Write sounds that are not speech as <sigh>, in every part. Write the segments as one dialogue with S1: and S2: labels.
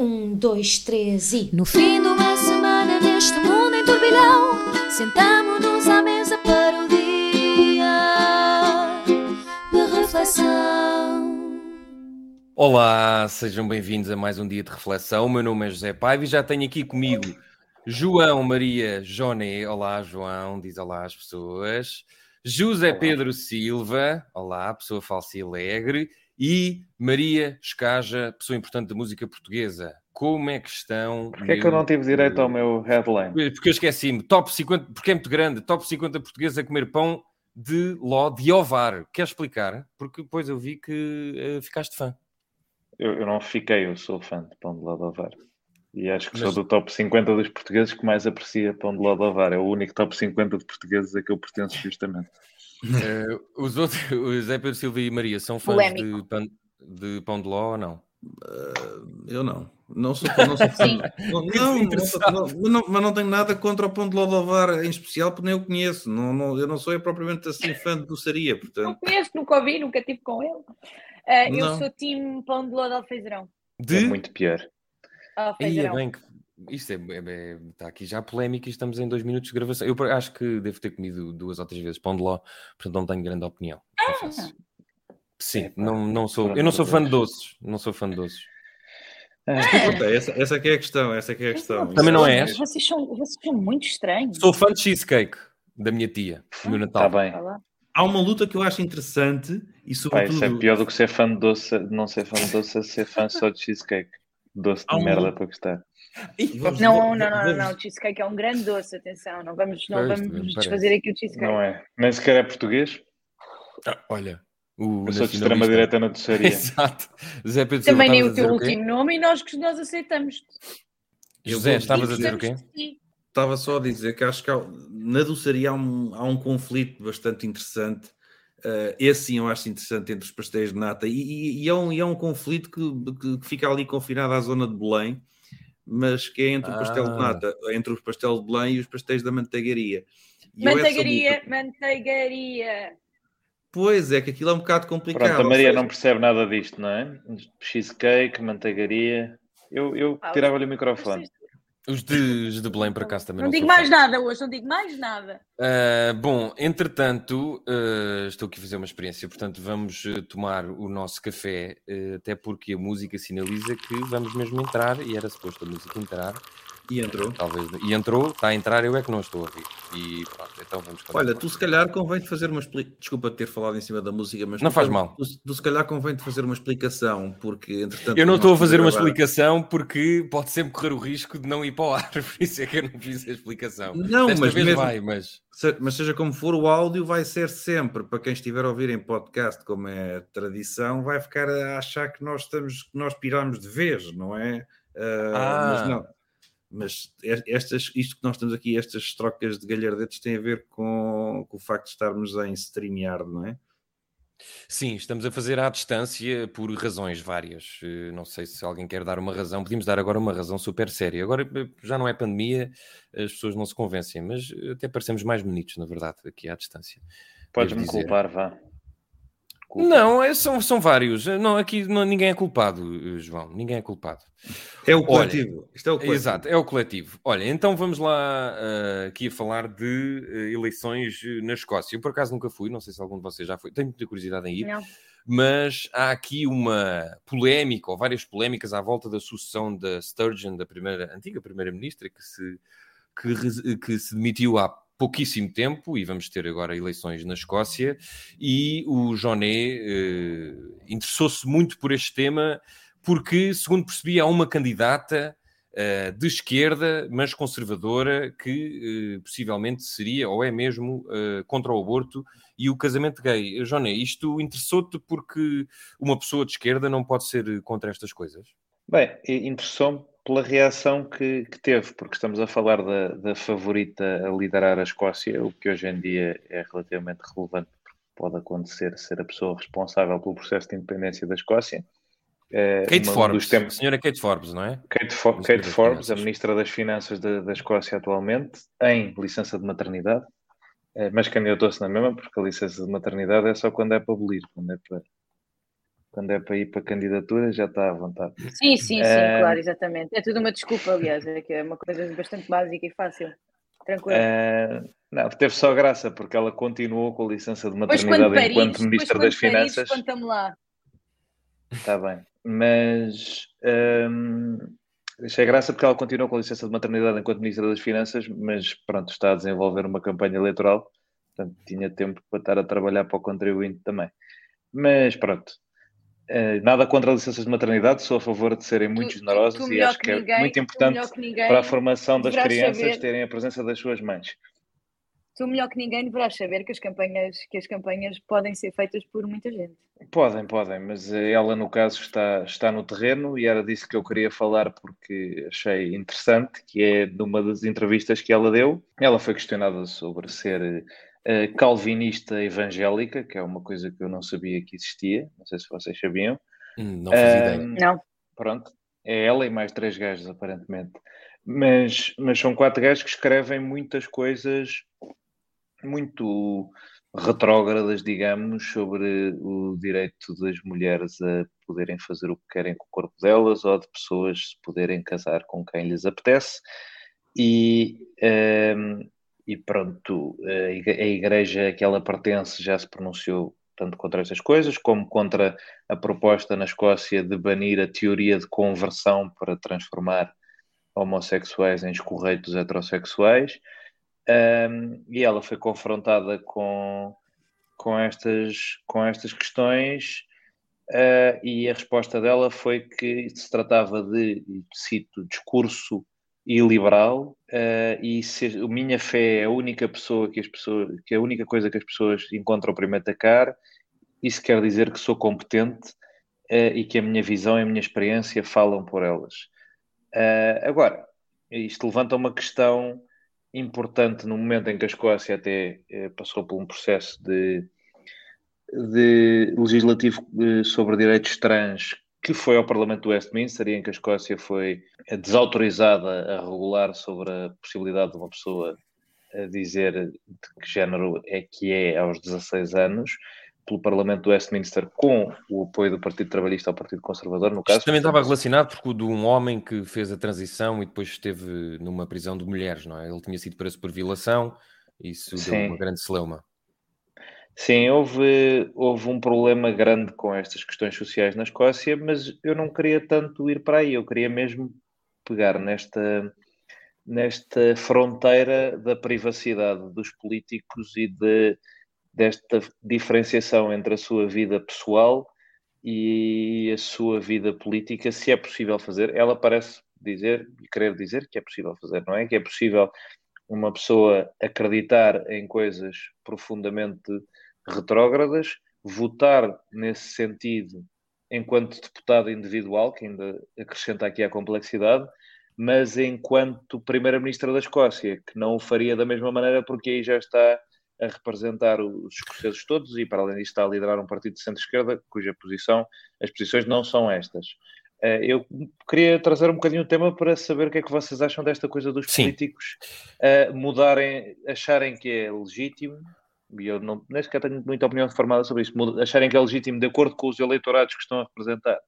S1: Um, dois, três e.
S2: No fim de uma semana neste mundo em turbilhão, sentamos-nos à mesa para o dia de reflexão.
S3: Olá, sejam bem-vindos a mais um dia de reflexão. O meu nome é José Paiva e já tenho aqui comigo João Maria Joné. Olá, João, diz olá às pessoas. José olá. Pedro Silva, olá, pessoa falsa e alegre. E Maria Escaja, pessoa importante da música portuguesa. Como é que estão?
S4: Porquê é que eu não tive direito ao meu headline?
S3: Porque eu esqueci-me. Top 50, porque é muito grande. Top 50 portugueses a comer pão de ló de ovar. Quer explicar? Porque depois eu vi que uh, ficaste fã.
S4: Eu, eu, não fiquei, eu sou fã de pão de ló de ovar. E acho que Mas... sou do top 50 dos portugueses que mais aprecia pão de ló de ovar. É o único top 50 de portugueses a que eu pertenço <laughs> justamente.
S3: Uh, <laughs> os outros, <laughs> o Zé Pedro Silva e Maria, são fãs de pão, de pão de ló ou não?
S5: Uh, eu não. Não sou, não sou fã. não, não, <laughs> não, mas não tenho nada contra o pão de ló de ovar em especial, porque nem eu conheço. Não, não, eu não sou propriamente assim fã de doçaria. Portanto...
S6: Não conheço, nunca ouvi, nunca estive com ele. Uh, eu sou time pão de ló de alfeizerão.
S4: De? É muito pior.
S6: Alfeizerão.
S3: bem, isto é, é, é, está aqui já polémica e estamos em dois minutos de gravação. Eu acho que devo ter comido duas ou três vezes pão de ló, portanto não tenho grande opinião. Ah. Sim, é, não, não sou, eu não sou fã de doces, não sou fã de doces.
S5: É. Essa, essa aqui é a questão, essa aqui é a questão.
S3: Também não és?
S6: Vocês são, vocês são muito estranhos.
S3: Sou fã de cheesecake da minha tia, no meu Natal.
S4: Está bem.
S5: Há uma luta que eu acho interessante e sobretudo...
S4: Pai, isso é pior do que ser fã de doce, não ser fã de doce, é ser fã só de cheesecake. Doce de merda para gostar.
S6: Não, não, não, não, não, o cheesecake é um grande doce, atenção, não vamos, não vamos desfazer aqui o cheesecake.
S4: Não é, nem sequer é português.
S3: Ah, olha,
S4: o eu sou de extrema direita na doçaria. <laughs>
S3: Exato.
S6: Zé Pedro Também nem o teu último nome e nós, nós aceitamos.
S3: José, estavas a dizer o quê?
S5: Estava só a dizer que acho que há, na doçaria há um, há um conflito bastante interessante. Uh, esse sim eu acho interessante entre os pastéis de nata e, e, e, é, um, e é um conflito que, que, que, fica ali confinado à zona de Belém mas que é entre o pastel de ah. nata, entre o pastel de Belém e os pastéis da manteigaria.
S6: E manteigaria, manteigaria.
S5: Pois é, que aquilo é um bocado complicado.
S4: Pronto, a Maria seja... não percebe nada disto, não é? Cheesecake, manteigaria. Eu, eu ah, tirava-lhe o microfone.
S3: Os de, os de Belém, por acaso, também
S6: não, não digo mais fã. nada hoje, não digo mais nada.
S3: Uh, bom, entretanto, uh, estou aqui a fazer uma experiência, portanto, vamos uh, tomar o nosso café, até porque a música sinaliza que vamos mesmo entrar, e era suposto a música entrar.
S5: E entrou.
S3: Talvez. E entrou, está a entrar, eu é que não estou a ouvir. E pronto, então vamos
S5: Olha, tu se calhar convém-te fazer uma explicação. Desculpa ter falado em cima da música, mas.
S3: Não faz mal.
S5: Tu, tu se calhar convém-te fazer uma explicação, porque entretanto.
S3: Eu não estou a fazer uma explicação porque pode sempre correr o risco de não ir para o ar, <laughs> por isso é que eu não fiz a explicação.
S5: Não,
S3: Desta
S5: mas.
S3: Vez
S5: mesmo...
S3: vai, mas.
S5: Mas seja como for, o áudio vai ser sempre, para quem estiver a ouvir em podcast, como é tradição, vai ficar a achar que nós estamos, que nós piramos de vez, não é? Uh, ah. Mas não mas estas, isto que nós temos aqui, estas trocas de galhardetes, têm a ver com, com o facto de estarmos em StreamYard, não é?
S3: Sim, estamos a fazer à distância por razões várias. Eh, não sei se alguém quer dar uma razão. Podíamos dar agora uma razão super séria. Agora eh, já não é pandemia, as pessoas não se convencem, mas até parecemos mais bonitos, na verdade, aqui à distância.
S4: Podes-me culpar, vá.
S3: Culpa. Não, é, são, são vários. Não, aqui não, ninguém é culpado, João. Ninguém é culpado.
S5: É o coletivo. Olha, Isto é o coletivo.
S3: Exato, é o coletivo. Olha, então vamos lá uh, aqui a falar de uh, eleições na Escócia. Eu por acaso nunca fui, não sei se algum de vocês já foi. Tenho muita curiosidade em ir. Não. Mas há aqui uma polémica, ou várias polémicas à volta da sucessão da Sturgeon, da primeira, antiga primeira-ministra, que se, que, que se demitiu há pouquíssimo tempo e vamos ter agora eleições na Escócia e o Joné eh, interessou-se muito por este tema porque, segundo percebi, há uma candidata eh, de esquerda, mas conservadora, que eh, possivelmente seria ou é mesmo contra o aborto e o casamento gay. Joné, isto interessou-te porque uma pessoa de esquerda não pode ser contra estas coisas?
S4: Bem, interessou-me pela reação que, que, teve, porque estamos a falar da, da, favorita a liderar a Escócia, o que hoje em dia é relativamente relevante, porque pode acontecer ser a pessoa responsável pelo processo de independência da Escócia.
S3: É, Kate Forbes, tempos... a senhora Kate Forbes, não é?
S4: Kate, For Kate Forbes, a Ministra das Finanças da, da Escócia atualmente, em licença de maternidade, é, mas candidatou-se na mesma, porque a licença de maternidade é só quando é para abolir, quando é para quando é para ir para candidatura, já está à vontade.
S6: Sim, sim, sim, uh, claro, exatamente. É tudo uma desculpa, aliás, é que é uma coisa bastante básica e fácil. Tranquilo. Uh,
S4: não, teve só graça, porque ela continuou com a licença de maternidade Paris, enquanto Ministra das Finanças.
S6: Conta-me lá.
S4: Está bem, mas um, achei graça porque ela continuou com a licença de maternidade enquanto Ministra das Finanças, mas pronto, está a desenvolver uma campanha eleitoral, portanto tinha tempo para estar a trabalhar para o contribuinte também. Mas pronto, nada contra licenças de maternidade, sou a favor de serem muito generosas e acho que, ninguém, é muito importante para a formação das crianças saber. terem a presença das suas mães.
S6: Tu melhor que ninguém deverás saber que as campanhas que as campanhas podem ser feitas por muita gente.
S4: Podem, podem, mas eh, ela no caso está, está no terreno e era disso que eu queria falar porque achei interessante, que é numa das entrevistas que ela deu, ela foi questionada sobre ser uh, calvinista evangélica, que é uma coisa que eu não sabia que existia, não sei se vocês sabiam.
S3: Hum, não fazia uh, ideia.
S6: Não.
S4: Pronto, é ela e mais três gajos, aparentemente. Mas, mas são quatro gajos que escrevem muitas coisas muito retrógradas, digamos, sobre o direito das mulheres a poderem fazer o que querem com o corpo delas ou de pessoas se poderem casar com quem lhes apetece. E, um, e pronto, a igreja a que ela pertence já se pronunciou tanto contra estas coisas, como contra a proposta na Escócia de banir a teoria de conversão para transformar homossexuais em escorreitos heterossexuais. Um, e ela foi confrontada com, com, estas, com estas questões uh, e a resposta dela foi que se tratava de, cito, discurso iliberal uh, e se a minha fé é a única pessoa que as pessoas que é a única coisa que as pessoas encontram para me atacar. Isso quer dizer que sou competente uh, e que a minha visão e a minha experiência falam por elas. Uh, agora isto levanta uma questão importante no momento em que a Escócia até passou por um processo de, de legislativo sobre direitos trans que foi ao Parlamento do Westminster e em que a Escócia foi desautorizada a regular sobre a possibilidade de uma pessoa dizer de que género é que é aos 16 anos, pelo Parlamento do Westminster com o apoio do Partido Trabalhista ao Partido Conservador, no caso. Isto
S3: também estava relacionado porque o de um homem que fez a transição e depois esteve numa prisão de mulheres, não é? Ele tinha sido preso por violação, isso Sim. deu uma grande celeuma.
S4: Sim, houve, houve um problema grande com estas questões sociais na Escócia, mas eu não queria tanto ir para aí, eu queria mesmo pegar nesta, nesta fronteira da privacidade dos políticos e de, desta diferenciação entre a sua vida pessoal e a sua vida política, se é possível fazer. Ela parece dizer e querer dizer que é possível fazer, não é? Que é possível uma pessoa acreditar em coisas profundamente retrógradas, votar nesse sentido enquanto deputado individual, que ainda acrescenta aqui a complexidade, mas enquanto Primeira-Ministra da Escócia, que não o faria da mesma maneira, porque aí já está a representar os escoceses todos e, para além disso, está a liderar um partido de centro-esquerda, cuja posição, as posições não são estas. Eh, eu queria trazer um bocadinho o tema para saber o que é que vocês acham desta coisa dos políticos uh, mudarem, acharem que é legítimo e eu não, nem sequer tenho muita opinião formada sobre isso, acharem que é legítimo de acordo com os eleitorados que estão a representar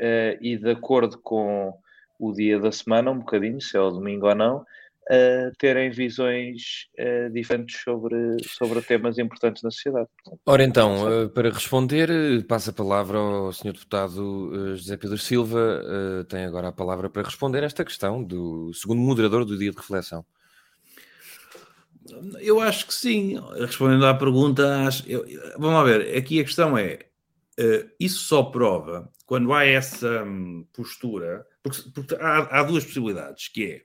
S4: uh, e de acordo com o dia da semana, um bocadinho, se é o domingo ou não, uh, terem visões uh, diferentes sobre, sobre temas importantes na sociedade.
S3: Ora então, para responder, passa a palavra ao Sr. Deputado José Pedro Silva, tem agora a palavra para responder esta questão do segundo moderador do dia de reflexão.
S5: Eu acho que sim. Respondendo à pergunta, acho, eu, vamos lá ver. Aqui a questão é: uh, isso só prova quando há essa um, postura, porque, porque há, há, duas possibilidades, que é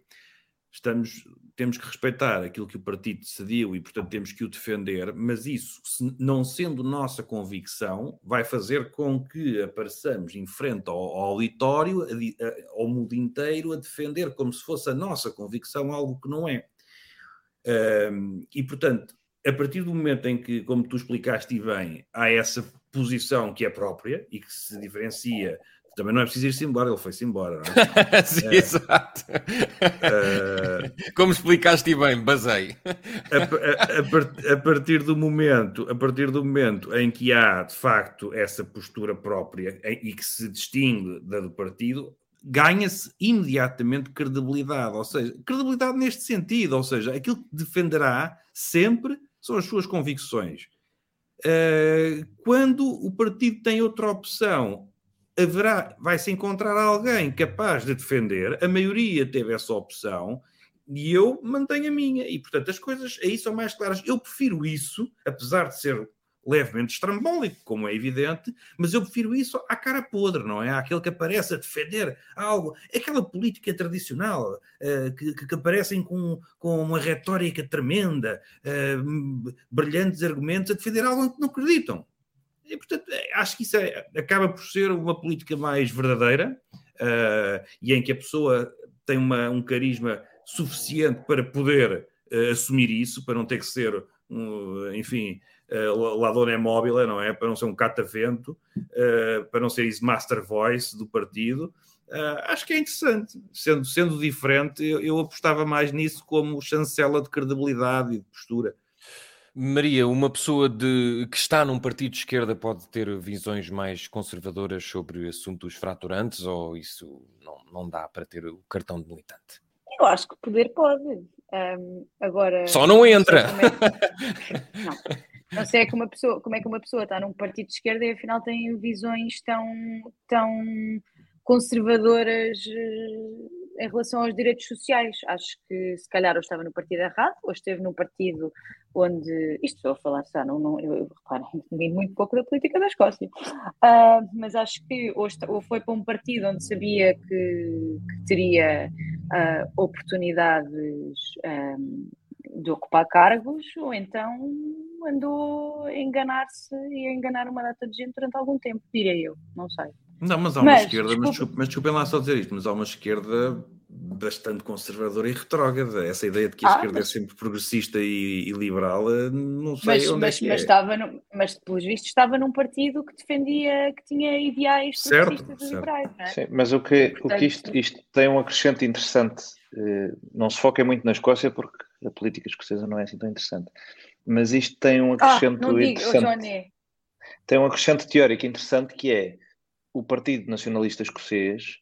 S5: estamos, temos que respeitar aquilo que o partido decidiu e, portanto, temos que o defender, mas isso, se, não sendo nossa convicção, vai fazer com que apareçamos em frente ao, ao auditório, a, a, ao mundo inteiro, a defender como se fosse a nossa convicção algo que não é. Um, e, portanto, a partir do momento em que, como tu explicaste bem, há essa posição que é própria e que se diferencia também não é preciso ir-se embora, ele foi-se embora.
S3: É? <laughs> Sim, é. exato. Uh... Como explicaste bem, basei.
S5: A, a, a, partir do momento, a partir do momento em que há de facto essa postura própria e que se distingue da do partido, ganha-se imediatamente credibilidade, ou seja, credibilidade neste sentido, ou seja, aquilo que defenderá sempre são as suas convicções. Uh, quando o partido tem outra opção, haverá, vai-se encontrar alguém capaz de defender, a maioria teve essa opção, e eu mantenho a minha, e portanto as coisas aí são mais claras. Eu prefiro isso, apesar de ser levemente estrambólico, como é evidente, mas eu prefiro isso à cara podre, não é? Aquele que aparece a defender algo, aquela política tradicional, uh, que, que, aparecem com, com uma retórica tremenda, uh, brilhantes argumentos a defender algo que não acreditam. E, portanto, é, acho que isso é, acaba por ser uma política mais verdadeira uh, e em que a pessoa tem uma, um carisma suficiente para poder assumir isso, para não ter que ser, enfim, uh, Ladona é móvel, não é? Para não ser um catavento, uh, para não ser isso master voice do partido. Uh, acho que é interessante. Sendo, sendo diferente, eu, eu, apostava mais nisso como chancela de credibilidade e de postura.
S3: Maria, uma pessoa de, que está num partido de esquerda pode ter visões mais conservadoras sobre assuntos fraturantes ou isso não, não dá para ter o cartão de militante?
S6: Eu acho que poder pode. Um, agora,
S3: Só não entra.
S6: É... <laughs> não. Não sei é que uma pessoa, como é que uma pessoa está num partido de esquerda e afinal tem visões tão, tão conservadoras eh, em relação aos direitos sociais. Acho que se calhar ou estava no partido errado, ou esteve num partido onde. Isto estou a falar, já, não, não, eu, reparem, <laughs> muito pouco da política da Escócia, uh, mas acho que ou, está, ou, foi para um partido onde sabia que, que teria uh, oportunidades. Um, ah, de ocupar cargos, ou então andou a enganar-se e a enganar uma data de gente durante algum tempo, direi eu, não sei.
S5: Não, mas há uma mas, esquerda, desculpa. mas, desculpem, mas desculpem lá só dizer isto, mas há uma esquerda bastante conservadora e retrógrada. Essa ideia de que a ah, esquerda é mas... é sempre progressista e, e, liberal, eh, não sei
S6: mas,
S5: onde
S6: mas,
S5: é que
S6: mas
S5: é.
S6: Estava no, mas, pelos vistos, estava num partido que defendia, que tinha ideais
S5: certo, certo.
S6: liberais,
S4: é? Sim, mas o que, Portanto, o que isto, isto tem um acrescente interessante, eh, não se foca muito na Escócia porque a política escocesa não é assim tão interessante. Mas isto tem um acrescento ah, interessante. Tem um acrescento teórico interessante que é o Partido Nacionalista Escocês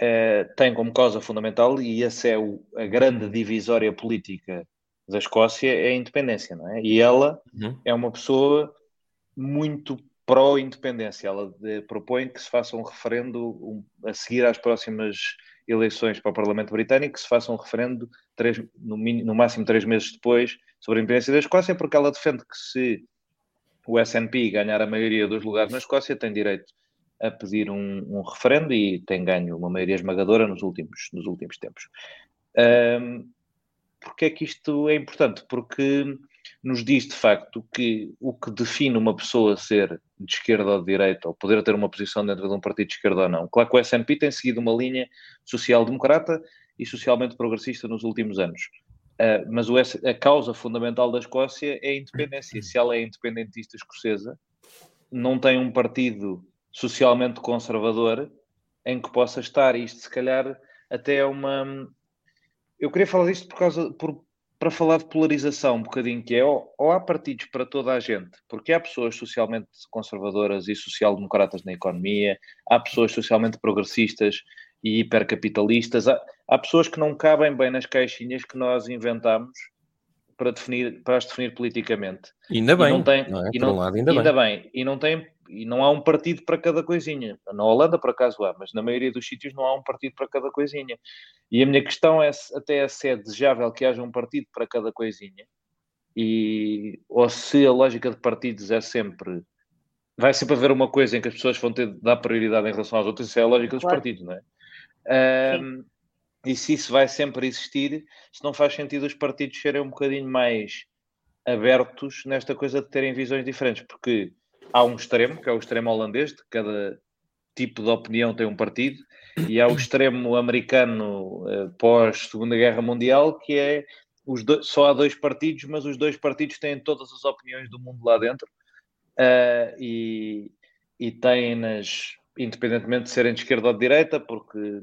S4: eh, tem como causa fundamental, e essa é o, a grande divisória política da Escócia, é a independência, não é? E ela uhum. é uma pessoa muito pró-independência. Ela de, propõe que se faça um referendo um, a seguir às próximas eleições para o Parlamento Britânico, que se faça um referendo três, no, no, máximo três meses depois sobre a independência da Escócia, porque ela defende que se o SNP ganhar a maioria dos lugares na Escócia, tem direito a pedir um, um referendo e tem ganho uma maioria esmagadora nos últimos, nos últimos tempos. Um, Porquê é que isto é importante? Porque nos diz de facto que o que define uma pessoa ser de esquerda ou de direita, ou poder ter uma posição dentro de um partido de esquerda ou não. Claro que o SNP tem seguido uma linha social-democrata e socialmente progressista nos últimos anos. Uh, mas o, a causa fundamental da Escócia é a independência. Se ela é independentista escocesa, não tem um partido socialmente conservador em que possa estar. Isto, se calhar, até é uma. Eu queria falar disto por causa, por, para falar de polarização um bocadinho, que é ou, ou, há partidos para toda a gente, porque há pessoas socialmente conservadoras e social-democratas na economia, há pessoas socialmente progressistas e hipercapitalistas, há, há pessoas que não cabem bem nas caixinhas que nós inventamos para, definir, para as definir politicamente.
S3: Ainda bem, e não tem, não é? e não, um lado, ainda,
S4: ainda
S3: bem.
S4: bem. E não tem e não há um partido para cada coisinha. Na Holanda, por acaso, há, mas na maioria dos sítios não há um partido para cada coisinha. E a minha questão é se, até se é desejável que haja um partido para cada coisinha, e, ou se a lógica de partidos é sempre. Vai sempre haver uma coisa em que as pessoas vão ter de dar prioridade em relação às outras, isso é a lógica dos claro. partidos, não é? Um, e se isso vai sempre existir, se não faz sentido os partidos serem um bocadinho mais abertos nesta coisa de terem visões diferentes, porque há um extremo, que é o extremo holandês, de cada tipo de opinião tem um partido, e há o extremo americano uh, pós-Segunda Guerra Mundial, que é os dois, só há dois partidos, mas os dois partidos têm todas as opiniões do mundo lá dentro uh, e, e têm nas independentemente de serem de esquerda ou de direita, porque,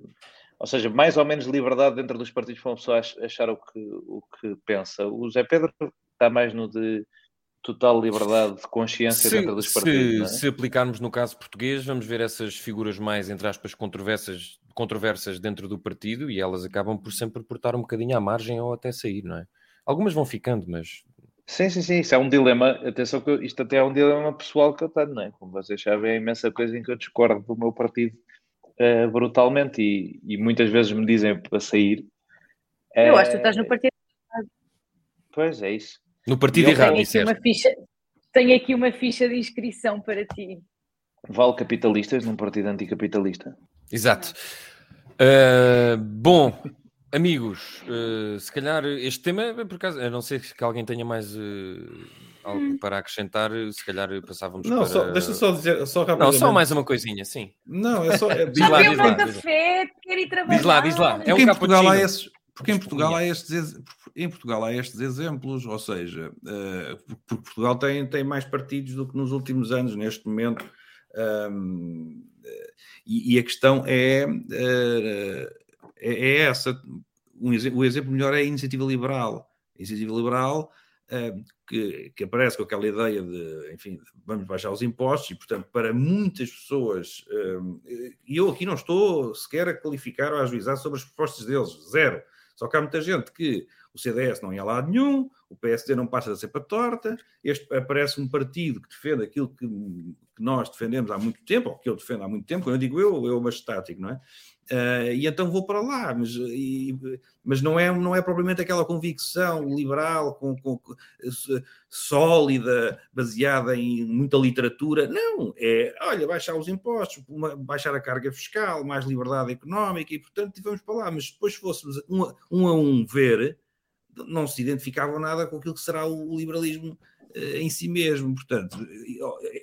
S4: ou seja, mais ou menos liberdade dentro dos partidos para uma pessoa achar o que, o que pensa. O Zé Pedro está mais no de total liberdade de consciência se, dentro dos partidos.
S3: Se, é? se, aplicarmos no caso português, vamos ver essas figuras mais, entre aspas, controversas, controversas dentro do partido e elas acabam por sempre portar um bocadinho à margem ou até sair, não é? Algumas vão ficando, mas.
S4: Sim, sim, sim, isso é um dilema. Atenção que isto até é um dilema pessoal que eu tenho, não é? Como vocês sabem, é imensa coisa em que eu discordo do meu partido uh, brutalmente e, e, muitas vezes me dizem para sair.
S6: Eu acho que tu estás no eh, partido.
S4: Pois é isso.
S3: No partido errado,
S6: disseste. Uma ficha, tenho aqui uma ficha de inscrição para ti.
S4: Vale capitalistas num partido anticapitalista.
S3: Exato. Uh, bom, amigos, uh, se calhar este tema, por acaso, a não ser que alguém tenha mais uh, algo hum. para acrescentar, se calhar passávamos
S5: não,
S3: para...
S5: Só, deixa só dizer, só rapidamente.
S3: Não, só mais uma coisinha, sim.
S5: Não, é só... É, <laughs>
S6: diz lá, diz lá, café, ir trabalhar.
S3: Diz lá, diz lá.
S5: É um Portugal há esses... Porque em Portugal, há estes, em Portugal há estes exemplos, ou seja, uh, porque Portugal tem, tem mais partidos do que nos últimos anos, neste momento, um, e, e, a questão é, uh, é, é, essa. Um, o exemplo melhor é a iniciativa liberal. A iniciativa liberal uh, que, que, aparece com aquela ideia de, enfim, vamos baixar os impostos e, portanto, para muitas pessoas, e eu aqui não estou sequer a qualificar ou a ajuizar sobre as propostas deles, zero só que há muita gente que o CDS não ia a lado nenhum, o PSD não passa a ser para torta, este aparece um partido que defende aquilo que, que, nós defendemos há muito tempo, ou que eu defendo há muito tempo, quando eu digo eu, eu mas estático, não é? Uh, e então vou para lá, mas, e, mas não, é, não é propriamente aquela convicção liberal, com, com, sólida, baseada em muita literatura. Não, é, olha, baixar os impostos, uma, baixar a carga fiscal, mais liberdade económica e, portanto, vamos para lá. Mas depois fôssemos um, um a um ver, não se identificavam nada com aquilo que será o liberalismo eh, em si mesmo. Portanto,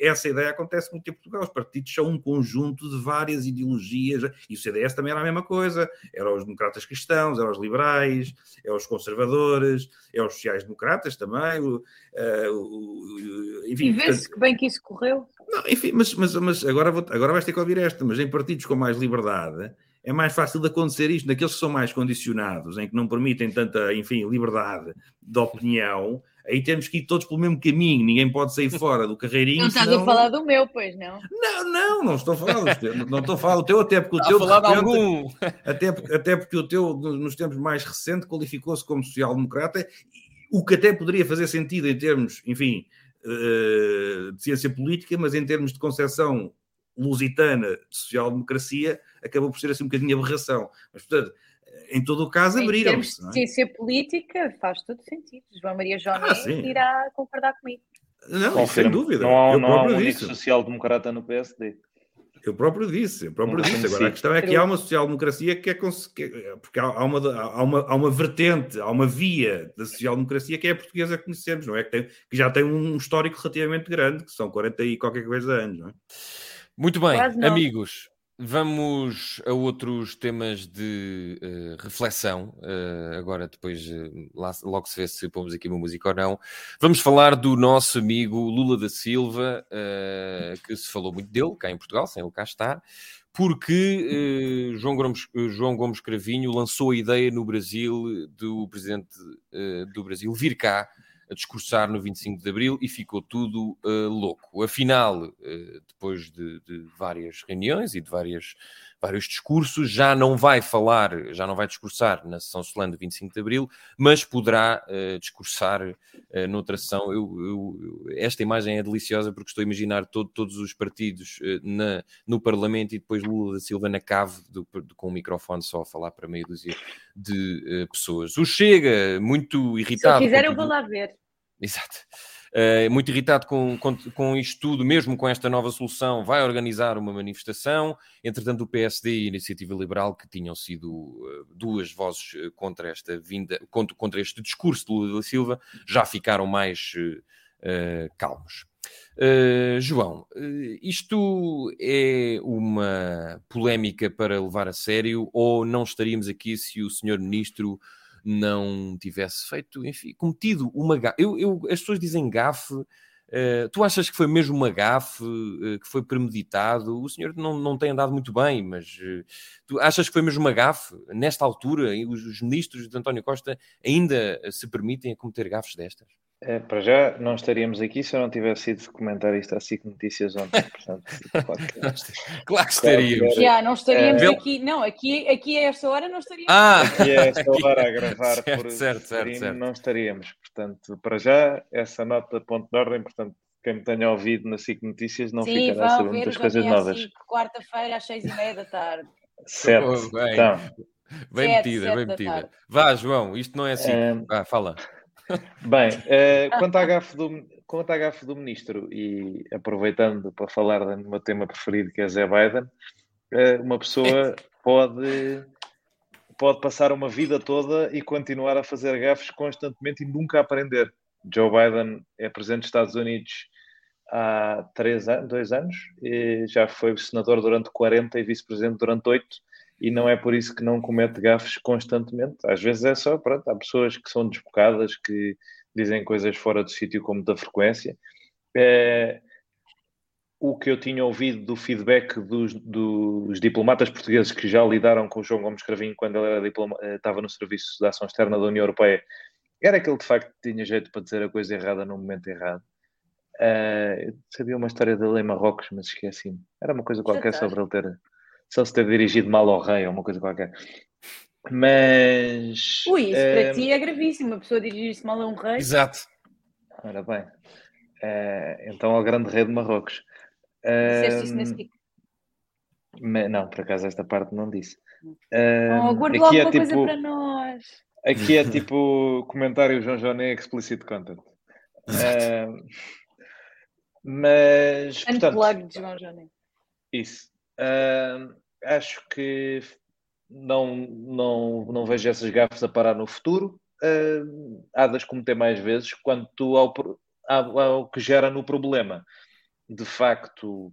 S5: essa ideia acontece muito em Portugal. Os partidos são um conjunto de várias ideologias, e o CDS também era a mesma coisa. Eram os democratas cristãos, eram os liberais, eram os conservadores, eram os sociais-democratas também. O, uh,
S6: o, enfim, e vê-se que bem que isso correu.
S5: Não, enfim, mas, mas, mas agora, vou, agora vais ter que ouvir esta, mas em partidos com mais liberdade é mais fácil de acontecer isto naqueles que são mais condicionados, em que não permitem tanta, enfim, liberdade de opinião, aí temos que ir todos pelo mesmo caminho, ninguém pode sair fora do carreirinho.
S6: Não estás senão... a falar do meu, pois não?
S5: Não, não, não estou a falar do teu, não estou a falar do teu, até porque o teu.
S3: Falar de, repente, algum.
S5: Até, até porque o teu, nos tempos mais recentes, qualificou-se como social-democrata, o que até poderia fazer sentido em termos, enfim, eh, de ciência política, mas em termos de concepção lusitana de social-democracia, acabou por ser assim um bocadinho aberração. Mas, portanto, em todo o caso, abriram-se.
S6: É? ciência política, faz todo sentido. João Maria João ah, irá concordar comigo.
S5: Não, Confirmo. sem dúvida.
S4: Não há, eu não há um único social-democrata no PSD.
S5: Eu próprio disse, eu próprio não disse. Agora, a questão é que há uma social-democracia que é, porque há uma, há, uma, há uma vertente, há uma via da social-democracia que é a portuguesa que conhecemos, não é? Que, tem, que já tem um histórico relativamente grande, que são 40 e qualquer coisa anos, não é?
S3: Muito bem, amigos, Vamos a outros temas de uh, reflexão. Uh, agora, depois, uh, lá, logo se vê se pomos aqui uma música ou não. Vamos falar do nosso amigo Lula da Silva, que se falou muito dele, cá em Portugal, sem ele cá estar, porque João, Gomes, João Gomes Cravinho lançou a ideia no Brasil do presidente do Brasil vir cá a discursar no 25 de Abril e ficou tudo uh, louco. Afinal, uh, depois de, de, várias reuniões e de várias, vários discursos, já não vai falar, já não vai discursar na sessão solene do 25 de Abril, mas poderá uh, discursar uh, noutra sessão. Eu, eu, esta imagem é deliciosa porque estou a imaginar todo, todos os partidos na, no Parlamento e depois Lula da Silva na cave do, do, com o microfone só a falar para meia dúzia de pessoas. O Chega, muito irritado.
S6: Se quiser, eu vou lá ver.
S3: Exato. Uh, muito irritado com, com, com, isto tudo, mesmo com esta nova solução, vai organizar uma manifestação. Entretanto, o PSD e a Iniciativa Liberal, que tinham sido uh, duas vozes uh, contra esta vinda, contra, contra, este discurso de Lula da Silva, já ficaram mais calmos. João, isto é uma polémica para levar a sério ou não estaríamos aqui se o senhor ministro não tivesse feito, enfim, cometido uma gafe. Eu, eu, as pessoas dizem gafe, uh, tu achas que foi mesmo uma gafe, uh, que foi premeditado? O senhor não, não tem andado muito bem, mas uh, tu achas que foi mesmo uma gafe? Nesta altura, os, os ministros de António Costa ainda se permitem a cometer gafes destas?
S4: É, para já não estaríamos aqui se eu não tivesse ido comentar isto à SIC Notícias ontem. Portanto, <laughs>
S3: claro que estaríamos.
S6: Já, não estaríamos é, aqui. Não, aqui, aqui a esta hora não estaríamos.
S3: Ah!
S4: Aqui a esta <laughs> hora a gravar
S3: certo,
S4: por
S3: certo, certo, certo,
S4: não estaríamos. Portanto, para já, essa nota ponto de ordem, portanto, quem me tenha ouvido na SIC Notícias não
S6: Sim,
S4: ficará a saber muitas coisas novas.
S6: Quarta-feira às seis e meia da tarde.
S4: Certo. Oh, bem. Então.
S3: Bem metida, bem metida. Vá, João, isto não é assim. Um... Vá, fala.
S4: Bem, uh, quanto, à gafe do, quanto à gafe do ministro, e aproveitando para falar do meu tema preferido, que é Zé Biden, uh, uma pessoa pode, pode passar uma vida toda e continuar a fazer gafes constantemente e nunca aprender. Joe Biden é presidente dos Estados Unidos há três anos, dois anos, e já foi senador durante 40 e vice-presidente durante oito e não é por isso que não comete gafes constantemente. Às vezes é só, pronto, há pessoas que são desbocadas, que dizem coisas fora do sítio com muita frequência. É, o que eu tinha ouvido do feedback dos, dos, diplomatas portugueses que já lidaram com o João Gomes Cravinho quando ele era diploma, eh, estava no Serviço de Ação Externa da União Europeia, era que ele de facto tinha jeito para dizer a coisa errada no momento errado. Uh, sabia uma história dele em Marrocos, mas esqueci-me. Era uma coisa qualquer sobre ele ter só se ter dirigido mal ao rei ou uma coisa qualquer. Mas.
S6: Ui, isso para eh, ti é gravíssimo, a pessoa dirigir-se mal a um rei.
S3: Exato.
S4: Ora bem. Uh, então ao grande rei de Marrocos.
S6: Disseste isso nesse tipo?
S4: Não, por acaso esta parte não disse.
S6: Uh, oh, guarda logo é uma tipo, coisa para nós.
S4: Aqui é tipo comentário João Joné explicit content. Uh, mas.
S6: Unplugged de João Joné.
S4: Isso. Uh, acho que não, não, não vejo essas gafas a parar no futuro. Uh, há de as cometer mais vezes ao, ao, ao, que gera no problema, de facto,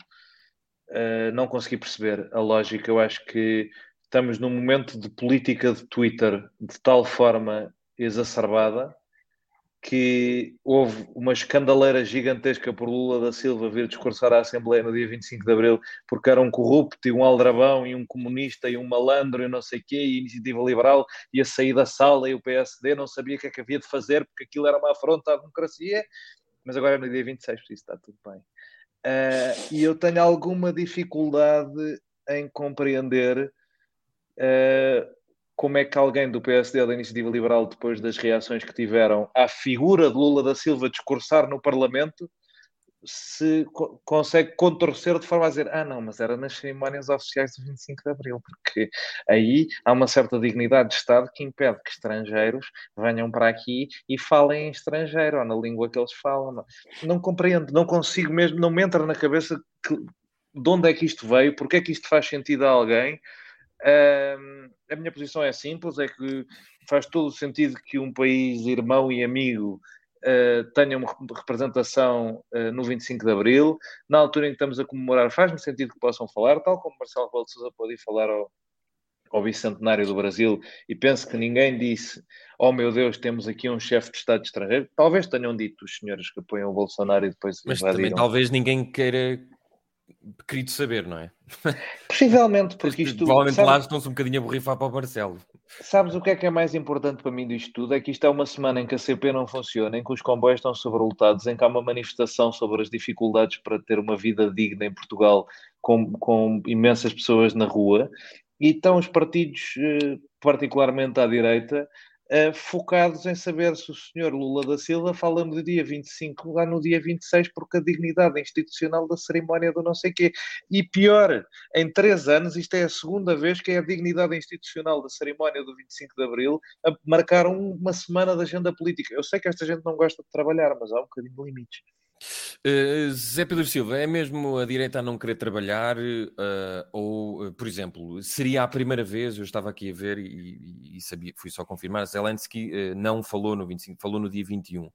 S4: uh, não consegui perceber a lógica. Eu acho que estamos num momento de política de Twitter de tal forma exacerbada que houve uma escandaleira gigantesca por Lula da Silva vir discursar à Assembleia no dia 25 de Abril porque era um corrupto e um aldrabão e um comunista e um malandro e não sei o quê e Iniciativa Liberal ia sair da sala e o PSD não sabia o que é que havia de fazer porque aquilo era uma afronta à democracia mas agora é no dia 26, por isso está tudo bem. Uh, e eu tenho alguma dificuldade em compreender uh, como é que alguém do PSD da Iniciativa Liberal, depois das reações que tiveram à figura de Lula da Silva discursar no Parlamento, se co consegue contorcer de forma a dizer ah não, mas era nas cerimónias oficiais do 25 de Abril, porque aí há uma certa dignidade de Estado que impede que estrangeiros venham para aqui e falem em estrangeiro, ou na língua que eles falam. Não, não compreendo, não consigo mesmo, não me entra na cabeça que, de onde é que isto veio, porque é que isto faz sentido a alguém, Uh, a minha posição é simples, é que faz todo o sentido que um país irmão e amigo uh, tenha uma representação uh, no 25 de Abril. Na altura em que estamos a comemorar, faz-me sentido que possam falar, tal como Marcelo Rebelo de Sousa pode ir falar ao, ao bicentenário do Brasil e penso que ninguém disse oh meu Deus, temos aqui um chefe de Estado estrangeiro. Talvez tenham dito os senhores que apoiam o Bolsonaro e depois
S3: Mas invadiram. também talvez ninguém queira querido saber, não é?
S4: Possivelmente, porque isto.
S3: Provavelmente sabe, lá estão-se um bocadinho a borrifar para o Marcelo.
S4: Sabes o que é que é mais importante para mim disto tudo? É que isto é uma semana em que a CP não funciona, em que os comboios estão sobrelotados, em que há uma manifestação sobre as dificuldades para ter uma vida digna em Portugal, com, com imensas pessoas na rua, e estão os partidos, eh, particularmente à direita, uh, focados em saber se o senhor Lula da Silva fala no dia 25, lá no dia 26, porque a dignidade institucional da cerimónia do não sei quê. E pior, em três anos, isto é a segunda vez que é a dignidade institucional da cerimónia do 25 de Abril a marcar uma semana de agenda política. Eu sei que esta gente não gosta de trabalhar, mas há um bocadinho de limites.
S3: Uh, Zé Pedro Silva, é mesmo a direita a não querer trabalhar? Uh, ou, uh, por exemplo, seria a primeira vez, eu estava aqui a ver e, e sabia, fui só confirmar, Zelensky não falou no 25, falou no dia 21.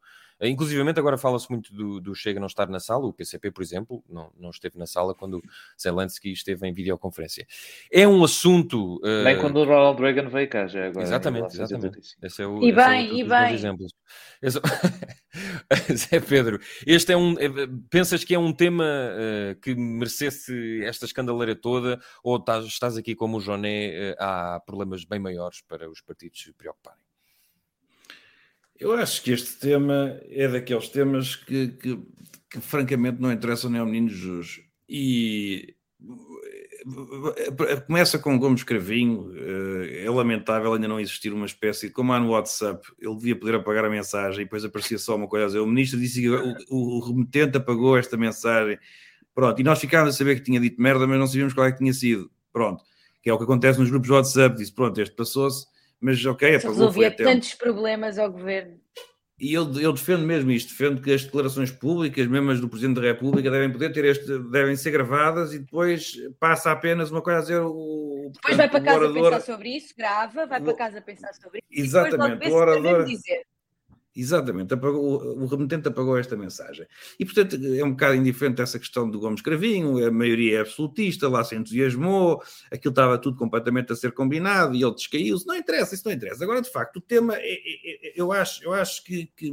S3: Inclusivamente agora fala-se muito do, do, Chega não estar na sala, o PCP, por exemplo, não, não esteve na sala quando Zelensky esteve em videoconferência. É um assunto...
S4: Uh... Nem quando o Ronald Reagan veio cá, já agora.
S3: Exatamente, exatamente.
S6: Esse é o, e esse bem, <laughs> é o, e bem. exemplos.
S3: Esse... Zé Pedro, este é um... É, pensas que é um tema uh, que merecesse esta escandaleira toda ou estás, estás aqui como o Joné, uh, há problemas bem maiores para os partidos se preocuparem?
S5: Eu acho que este tema é daqueles temas que, que, que francamente não interessam nem ao menino Jesus. E começa com Gomes Cravinho, é lamentável ainda não existir uma espécie, como há no WhatsApp, ele devia poder apagar a mensagem e depois aparecia só uma coisa, o ministro disse que o, o, remetente apagou esta mensagem, pronto, e nós ficámos a saber que tinha dito merda, mas não sabíamos qual é que tinha sido, pronto, que é o que acontece nos grupos de WhatsApp, disse, pronto, este passou-se, mas ok,
S6: apagou. Resolvia tantos problemas ao governo.
S5: E eu, eu defendo mesmo isto, defendo que as declarações públicas, mesmo as do Presidente da República, devem poder ter este, devem ser gravadas e depois passa apenas uma coisa a dizer o.
S6: Depois vai para casa orador, pensar sobre isso, grava, vai para casa pensar sobre isso.
S5: Exatamente, o orador. Dizer. Exatamente, apagou, o remetente apagou esta mensagem. E, portanto, é um bocado indiferente essa questão do Gomes Cravinho, a maioria é absolutista, lá se entusiasmou, aquilo estava tudo completamente a ser combinado e ele descaiu-se. Não interessa, isso não interessa. Agora, de facto, o tema, é, é, é, eu, acho, eu acho que, que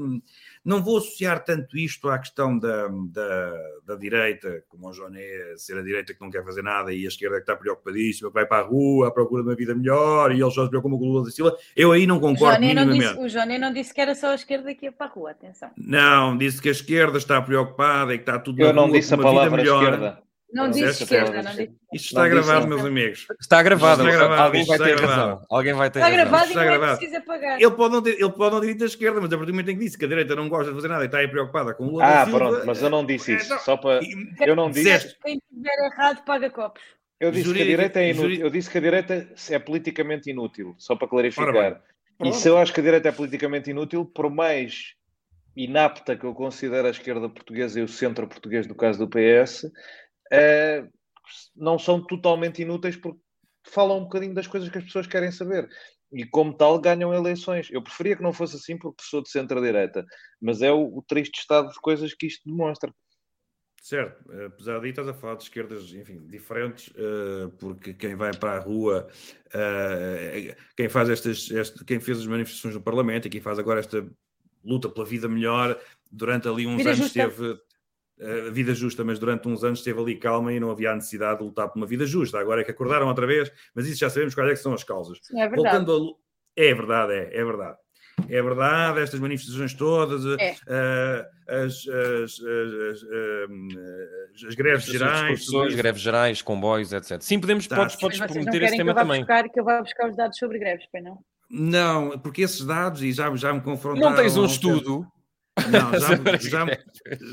S5: não vou associar tanto isto à questão da, da, da direita, como o Joné ser a direita que não quer fazer nada e a esquerda que está preocupadíssima, que vai para a rua à procura de uma vida melhor e eles só se preocupam com o Lula da Silva. Eu aí não concordo o minimamente.
S6: Não disse, o Joné não disse que era só a esquerda que ia para a rua, atenção.
S5: Não, disse que a esquerda está preocupada e que está tudo
S4: Eu não disse a palavra esquerda.
S6: Não disse esquerda, não disse.
S5: Isto está gravado, meus amigos.
S3: Está gravado, está gravado. Alguém vai ter razão. Alguém vai ter
S6: está gravado está gravado. precisa pagar.
S5: Ele pode, não ter, ele pode não ter dito a esquerda, mas a partir do momento em que disse que a direita não gosta de fazer nada e está aí preocupada com o Lula
S4: Ah, pronto, mas eu não disse isso. Só para... Eu não disse...
S6: Quem tiver errado paga copos.
S4: Eu disse, que a direita é inútil. eu disse que a direita é politicamente inútil, só para clarificar. E se eu acho que a direita é politicamente inútil, por mais inapta que eu considero a esquerda portuguesa e o centro português, no caso do PS, uh, não são totalmente inúteis porque falam um bocadinho das coisas que as pessoas querem saber. E como tal ganham eleições. Eu preferia que não fosse assim porque sou de centro-direita, mas é o, o triste estado de coisas que isto demonstra.
S5: Certo, apesar de estás a falar de esquerdas, enfim, diferentes, uh, porque quem vai para a rua, uh, quem faz estas, este, quem fez as manifestações no Parlamento e quem faz agora esta luta pela vida melhor, durante ali uns vida anos justa. teve a vida justa, mas durante uns anos esteve ali calma e não havia necessidade de lutar por uma vida justa. Agora é que acordaram outra vez, mas isso já sabemos quais é são as causas.
S6: É verdade. Voltando
S5: a... É verdade, é, é verdade. É verdade, estas manifestações todas, é. uh, as, as, as, as, as, greves gerais.
S3: As greves gerais, comboios, etc. Sim, podemos, tá. podes, podes prometer esse tema também.
S6: Buscar, que eu vá buscar os dados sobre greves, pai não?
S5: Não, porque esses dados, e já, já me confrontaram...
S3: Não tens um estudo...
S5: Não, <laughs> já, me, já, me,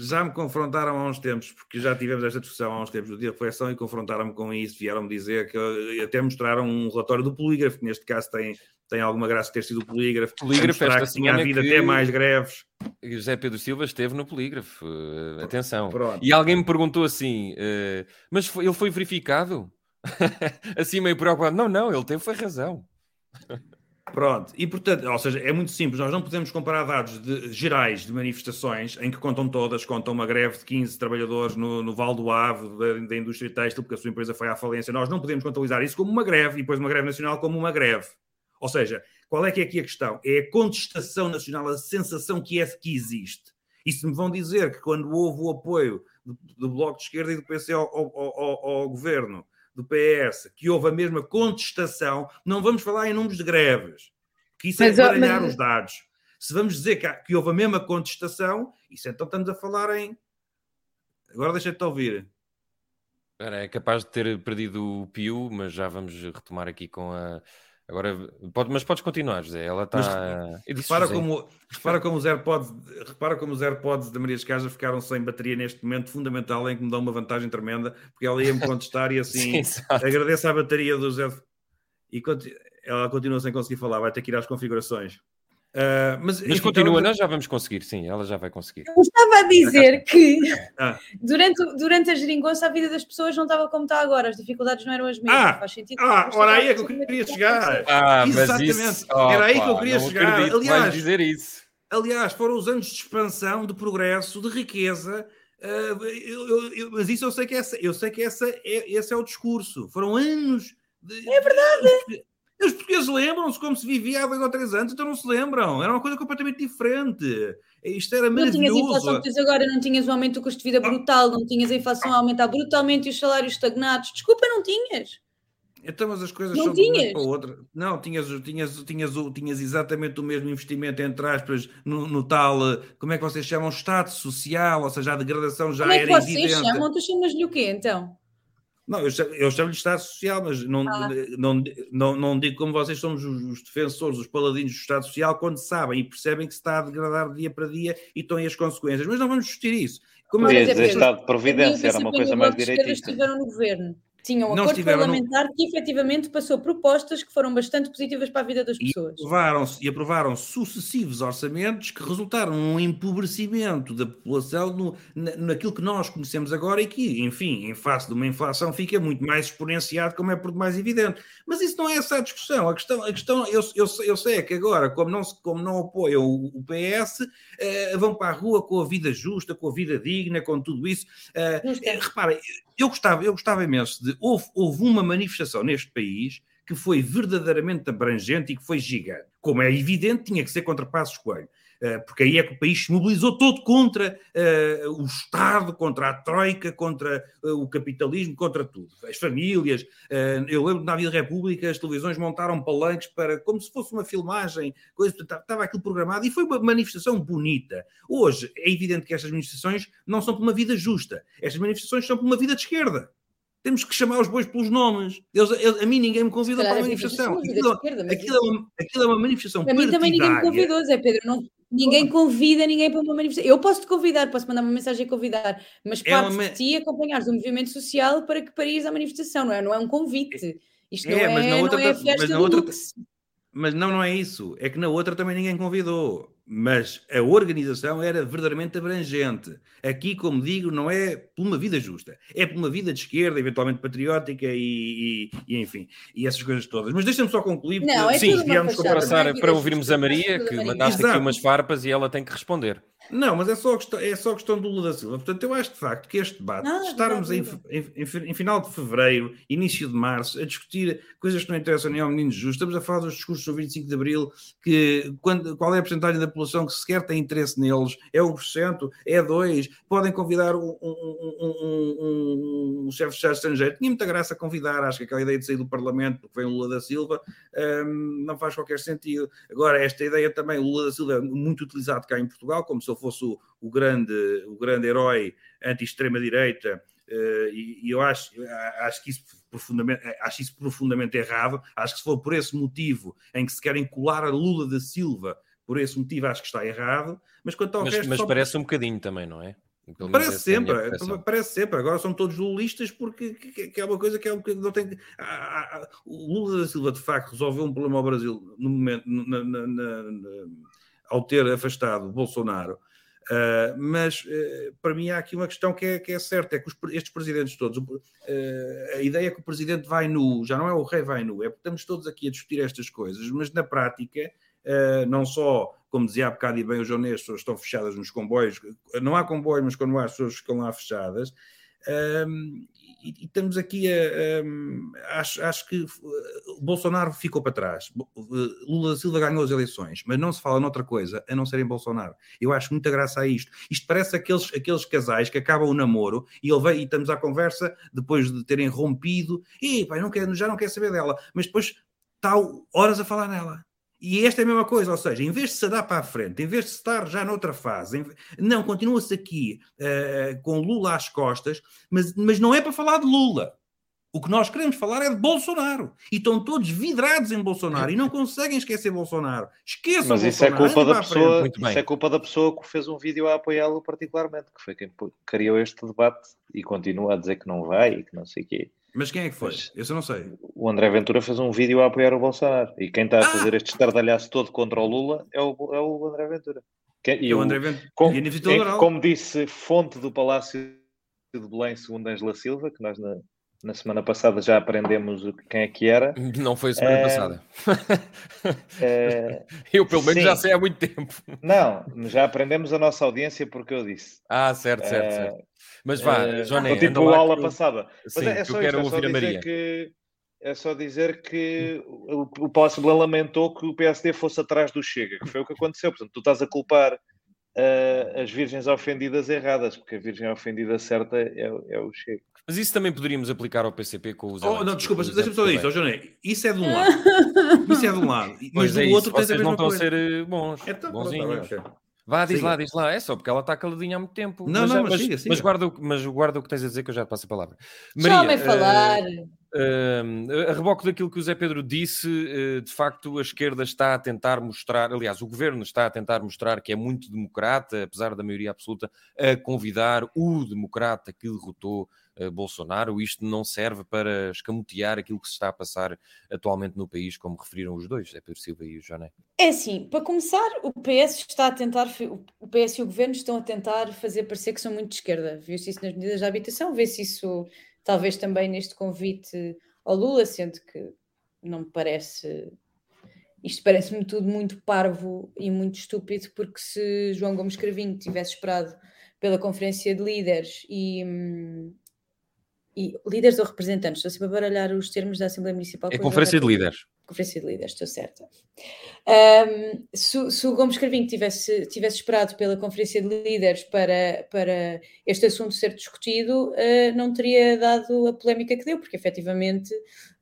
S5: já, me confrontaram há uns tempos, porque já tivemos esta discussão há uns tempos do dia de reflexão e confrontaram-me com isso, vieram-me dizer que até mostraram um relatório do polígrafo, que neste caso tem, tem alguma graça ter sido o polígrafo,
S3: polígrafo
S5: esta que tinha havido que... até mais greves.
S3: José Pedro Silva esteve no polígrafo, uh, atenção. Pronto. E alguém me perguntou assim, uh, mas foi, ele foi verificado? <laughs> assim meio preocupado, não, não, ele teve foi razão.
S5: Pronto, e portanto, ou seja, é muito simples, nós não podemos comparar dados de, gerais de manifestações em que contam todas, contam uma greve de 15 trabalhadores no, no Val do Ave da, da indústria têxtil porque a sua empresa foi à falência, nós não podemos contabilizar isso como uma greve e depois uma greve nacional como uma greve. Ou seja, qual é que é aqui a questão? É a contestação nacional, a sensação que é que existe. E se me vão dizer que quando houve o apoio do, do Bloco de Esquerda e do PC ao, ao, ao, ao governo do PS que houve a mesma contestação, não vamos falar em números de greves, que isso é mas, é baralhar mas... os dados. Se vamos dizer que, que houve a mesma contestação, isso então estamos a falar em. Agora deixa-te ouvir.
S3: É capaz de ter perdido o Pio, mas já vamos retomar aqui com a, Agora, pode, mas podes continuar, José. Ela está.
S5: Repara como, repara, como os AirPods, repara como os AirPods da Maria Escaja ficaram sem bateria neste momento fundamental em que me dá uma vantagem tremenda, porque ela ia-me contestar e <laughs> assim Sim, agradeço a bateria do José. E ela continua sem conseguir falar, vai ter que ir às configurações.
S3: Uh, mas, mas enfim, continua, nós já vamos conseguir, sim, ela já vai conseguir.
S6: Eu estava a dizer que ah. durante, durante a geringonça a vida das pessoas não estava como está agora, as dificuldades não eram as mesmas.
S5: Ah, faz sentido. Ah, ora aí é que eu queria chegar.
S3: Ah, Exatamente, isso,
S5: oh, era aí que eu queria chegar.
S3: Aliás, dizer isso.
S5: Aliás, foram os anos de expansão, de progresso, de riqueza. Uh, eu, eu, eu, mas isso eu sei que, essa, eu sei que essa é, esse é o discurso. Foram anos. De,
S6: é verdade.
S5: Os portugueses lembram-se como se vivia há dois ou três anos, então não se lembram. Era uma coisa completamente diferente. Isto era maravilhoso. Não tinhas
S6: inflação, tens agora, não tinhas o um aumento do custo de vida brutal, não tinhas a inflação a aumentar brutalmente e os salários estagnados. Desculpa, não tinhas.
S5: Então, mas as coisas não são de uma para outra. Não, tinhas, tinhas, tinhas, tinhas exatamente o mesmo investimento, entre aspas, no, no tal, como é que vocês chamam? Estado social, ou seja, a degradação já como é que era vocês evidente.
S6: chamam? Tu chamas-lhe o quê, então?
S5: Não, eu, eu chamo-lhe Estado Social, mas não, ah. não, não, não digo como vocês somos os, os, defensores, os paladinos do Estado Social, quando sabem e percebem que se está a degradar dia para dia e estão aí as consequências. Mas não vamos discutir isso.
S4: Como Podia dizer Estado de Providência, era uma coisa mais direitista.
S6: estiveram no governo. Tinham um não acordo parlamentar no... que efetivamente passou propostas que foram bastante positivas para a vida das pessoas.
S5: E aprovaram, e aprovaram sucessivos orçamentos que resultaram num empobrecimento da população no, naquilo que nós conhecemos agora e que, enfim, em face de uma inflação fica muito mais exponenciado, como é por mais evidente. Mas isso não é essa a discussão. A questão, a questão eu, eu, eu sei é que agora, como não, como não apoiam o, o PS, eh, vão para a rua com a vida justa, com a vida digna, com tudo isso. Eh, eh repara, eu gostava, eu gostava imenso de. Houve, houve uma manifestação neste país que foi verdadeiramente abrangente e que foi gigante. Como é evidente, tinha que ser contra Passos Coelho. Eh, porque aí é que o país se mobilizou todo contra uh, o Estado, contra a Troika, contra uh, o capitalismo, contra tudo. As famílias. Eu lembro na Vida República, as televisões montaram palanques para, como se fosse uma filmagem, coisa, estava aquilo programado e foi uma manifestação bonita. Hoje é evidente que estas manifestações não são por uma vida justa, estas manifestações são por uma vida de esquerda temos que chamar os bois pelos nomes. Eles, eles, a mim ninguém me convida para a manifestação. Aquilo, aquilo, é uma, aquilo, é uma, manifestação
S6: Para mim também ninguém me convidou, Zé Pedro. Não, ninguém convida ninguém para uma manifestação. Eu posso te convidar, posso mandar uma mensagem a convidar, mas é parte uma... de ti acompanhares o movimento social para que paris a manifestação, não é? Não é um convite. Isto é, não é, mas na outra, não é a festa mas na outra,
S5: mas não, não é isso. É que na outra também ninguém convidou. Mas a organização era verdadeiramente abrangente. Aqui, como digo, não é por uma vida justa. É por uma vida de esquerda, eventualmente patriótica e, e, e enfim, e essas coisas todas. Mas deixa-me só concluir.
S6: Não, é sim,
S3: viemos passar para ouvirmos a Maria, que mandaste Exato. aqui umas farpas e ela tem que responder.
S5: Não, mas é só, questão, é só questão do Lula da Silva. Portanto, eu acho de facto que este debate, não, estarmos em, em, em, final de fevereiro, início de março, a discutir coisas que não interessam nem ao menino justo, estamos a falar dos discursos do 25 de abril, que quando, qual é a porcentagem da população que sequer tem interesse neles? É 1%? É 2%? Podem convidar um, um, um, um chefe de Estado estrangeiro? Tinha muita graça convidar, acho que aquela ideia de sair do Parlamento, porque vem o Lula da Silva, um, não faz qualquer sentido. Agora, esta ideia também, o Lula da Silva é muito utilizado cá em Portugal, como se fosse o, o grande, o grande herói anti-extrema-direita, uh, e, e, eu acho, acho que isso profundamente, acho isso profundamente errado. Acho que se for por esse motivo em que se querem colar a Lula da Silva, por esse motivo acho que está errado. Mas quanto ao
S3: mas,
S5: resto.
S3: Mas parece um bocadinho também, não é?
S5: Parece sempre, parece sempre. Agora são todos lulistas porque que, que é uma coisa que é um não tem. o Lula da Silva de facto resolveu um problema ao Brasil no momento na, na, na, ao ter afastado Bolsonaro. Uh, mas uh, para mim há aqui uma questão que é, que é certa: é que os, estes presidentes todos, uh, a ideia é que o presidente vai nu, já não é o rei vai nu, é porque estamos todos aqui a discutir estas coisas, mas na prática, não só, como dizia há bocado e bem o João as pessoas estão fechadas nos comboios, não há comboios, mas quando há as pessoas ficam lá fechadas, e, estamos aqui a, acho, acho que o Bolsonaro ficou para trás. Lula Silva ganhou as eleições, mas não se fala noutra coisa a não ser em Bolsonaro. Eu acho muita graça a isto. Isto parece aqueles, aqueles casais que acabam o namoro e ele vem e estamos à conversa depois de terem rompido, e pai, não quer, já não quer saber dela, mas depois está horas a falar nela. E esta é a mesma coisa, ou seja, em vez de se dar para a frente, em vez de estar já noutra fase, não, continua-se aqui uh, com Lula às costas, mas, mas não é para falar de Lula. O que nós queremos falar é de Bolsonaro. E estão todos vidrados em Bolsonaro e não conseguem esquecer Bolsonaro. Esqueçam
S4: Mas isso é culpa da pessoa, isso é culpa da pessoa que fez um vídeo a apoiá-lo particularmente, que foi quem criou este debate e continua a dizer que não vai e que não sei o quê.
S5: Mas quem é que foi? Mas, eu não sei.
S4: O André Ventura fez um vídeo a apoiar o Bolsonaro. E quem está a ah! fazer este estardalhaço todo contra o Lula é o, é o André Ventura. Que, e o, André Ventura. Com, é, como disse fonte do Palácio de Belém, segundo Angela Silva, que nós na, Na semana passada já aprendemos quem é que era.
S3: Não foi a semana uh, passada. Uh, <laughs> eu, pelo menos, sim. já sei há muito tempo.
S4: Não, já aprendemos a nossa audiência porque eu disse.
S3: Ah, certo, certo, certo. Mas vá, uh, Joné,
S4: tipo a aula que... passada.
S3: Sim, Mas é, é só eu quero isto, é ouvir a Maria.
S4: Que, é só dizer que o, o Palácio Belém lamentou que o PSD fosse atrás do Chega, que foi o que aconteceu. Portanto, tu estás a culpar uh, as virgens ofendidas erradas, porque a virgem ofendida certa é, é o Chega.
S3: Mas isso também poderíamos aplicar ao PCP com os.
S5: Oh, não, desculpa, deixa-me só dizer, oh, Joné, isso é de um lado. isso é de um lado.
S3: Mas do é outro tens a mesma não estão coisa. a ser eh, bons. Então, bonzinhos. Pronto, okay. Vá, diz siga. lá, diz lá. É só porque ela está caladinha há muito tempo.
S5: Não, mas, não, mas, mas, siga, siga.
S3: mas, guarda, mas guarda o que tens a dizer que eu já te passo a palavra.
S6: Maria, Deixa falar.
S3: Uh, uh, a reboque daquilo que o Zé Pedro disse, uh, de facto a esquerda está a tentar mostrar, aliás, o governo está a tentar mostrar que é muito democrata, apesar da maioria absoluta, a convidar o democrata que derrotou eh, Bolsonaro. Isto não serve para escamotear aquilo que se está a passar atualmente no país, como referiram os dois, Zé Pedro Silva e o Joné.
S6: É assim, para começar, o PS está a tentar, o PS e o governo estão a tentar fazer parecer que são muito de esquerda. Viu-se isso nas medidas de habitação, vê-se isso talvez também neste convite ao Lula, sendo que não me parece. Isto parece-me tudo muito parvo e muito estúpido, porque se João Gomes Cravinho tivesse esperado pela conferência de líderes e, hum, e líderes ou representantes, estou sempre a baralhar os termos da Assembleia Municipal.
S3: É conferência de líderes.
S6: Conferência de líderes, estou certa. Um, se, se, o Gomes Carvinho tivesse, tivesse esperado pela Conferência de Líderes para, para este assunto ser discutido, uh, não teria dado a polémica que deu, porque efetivamente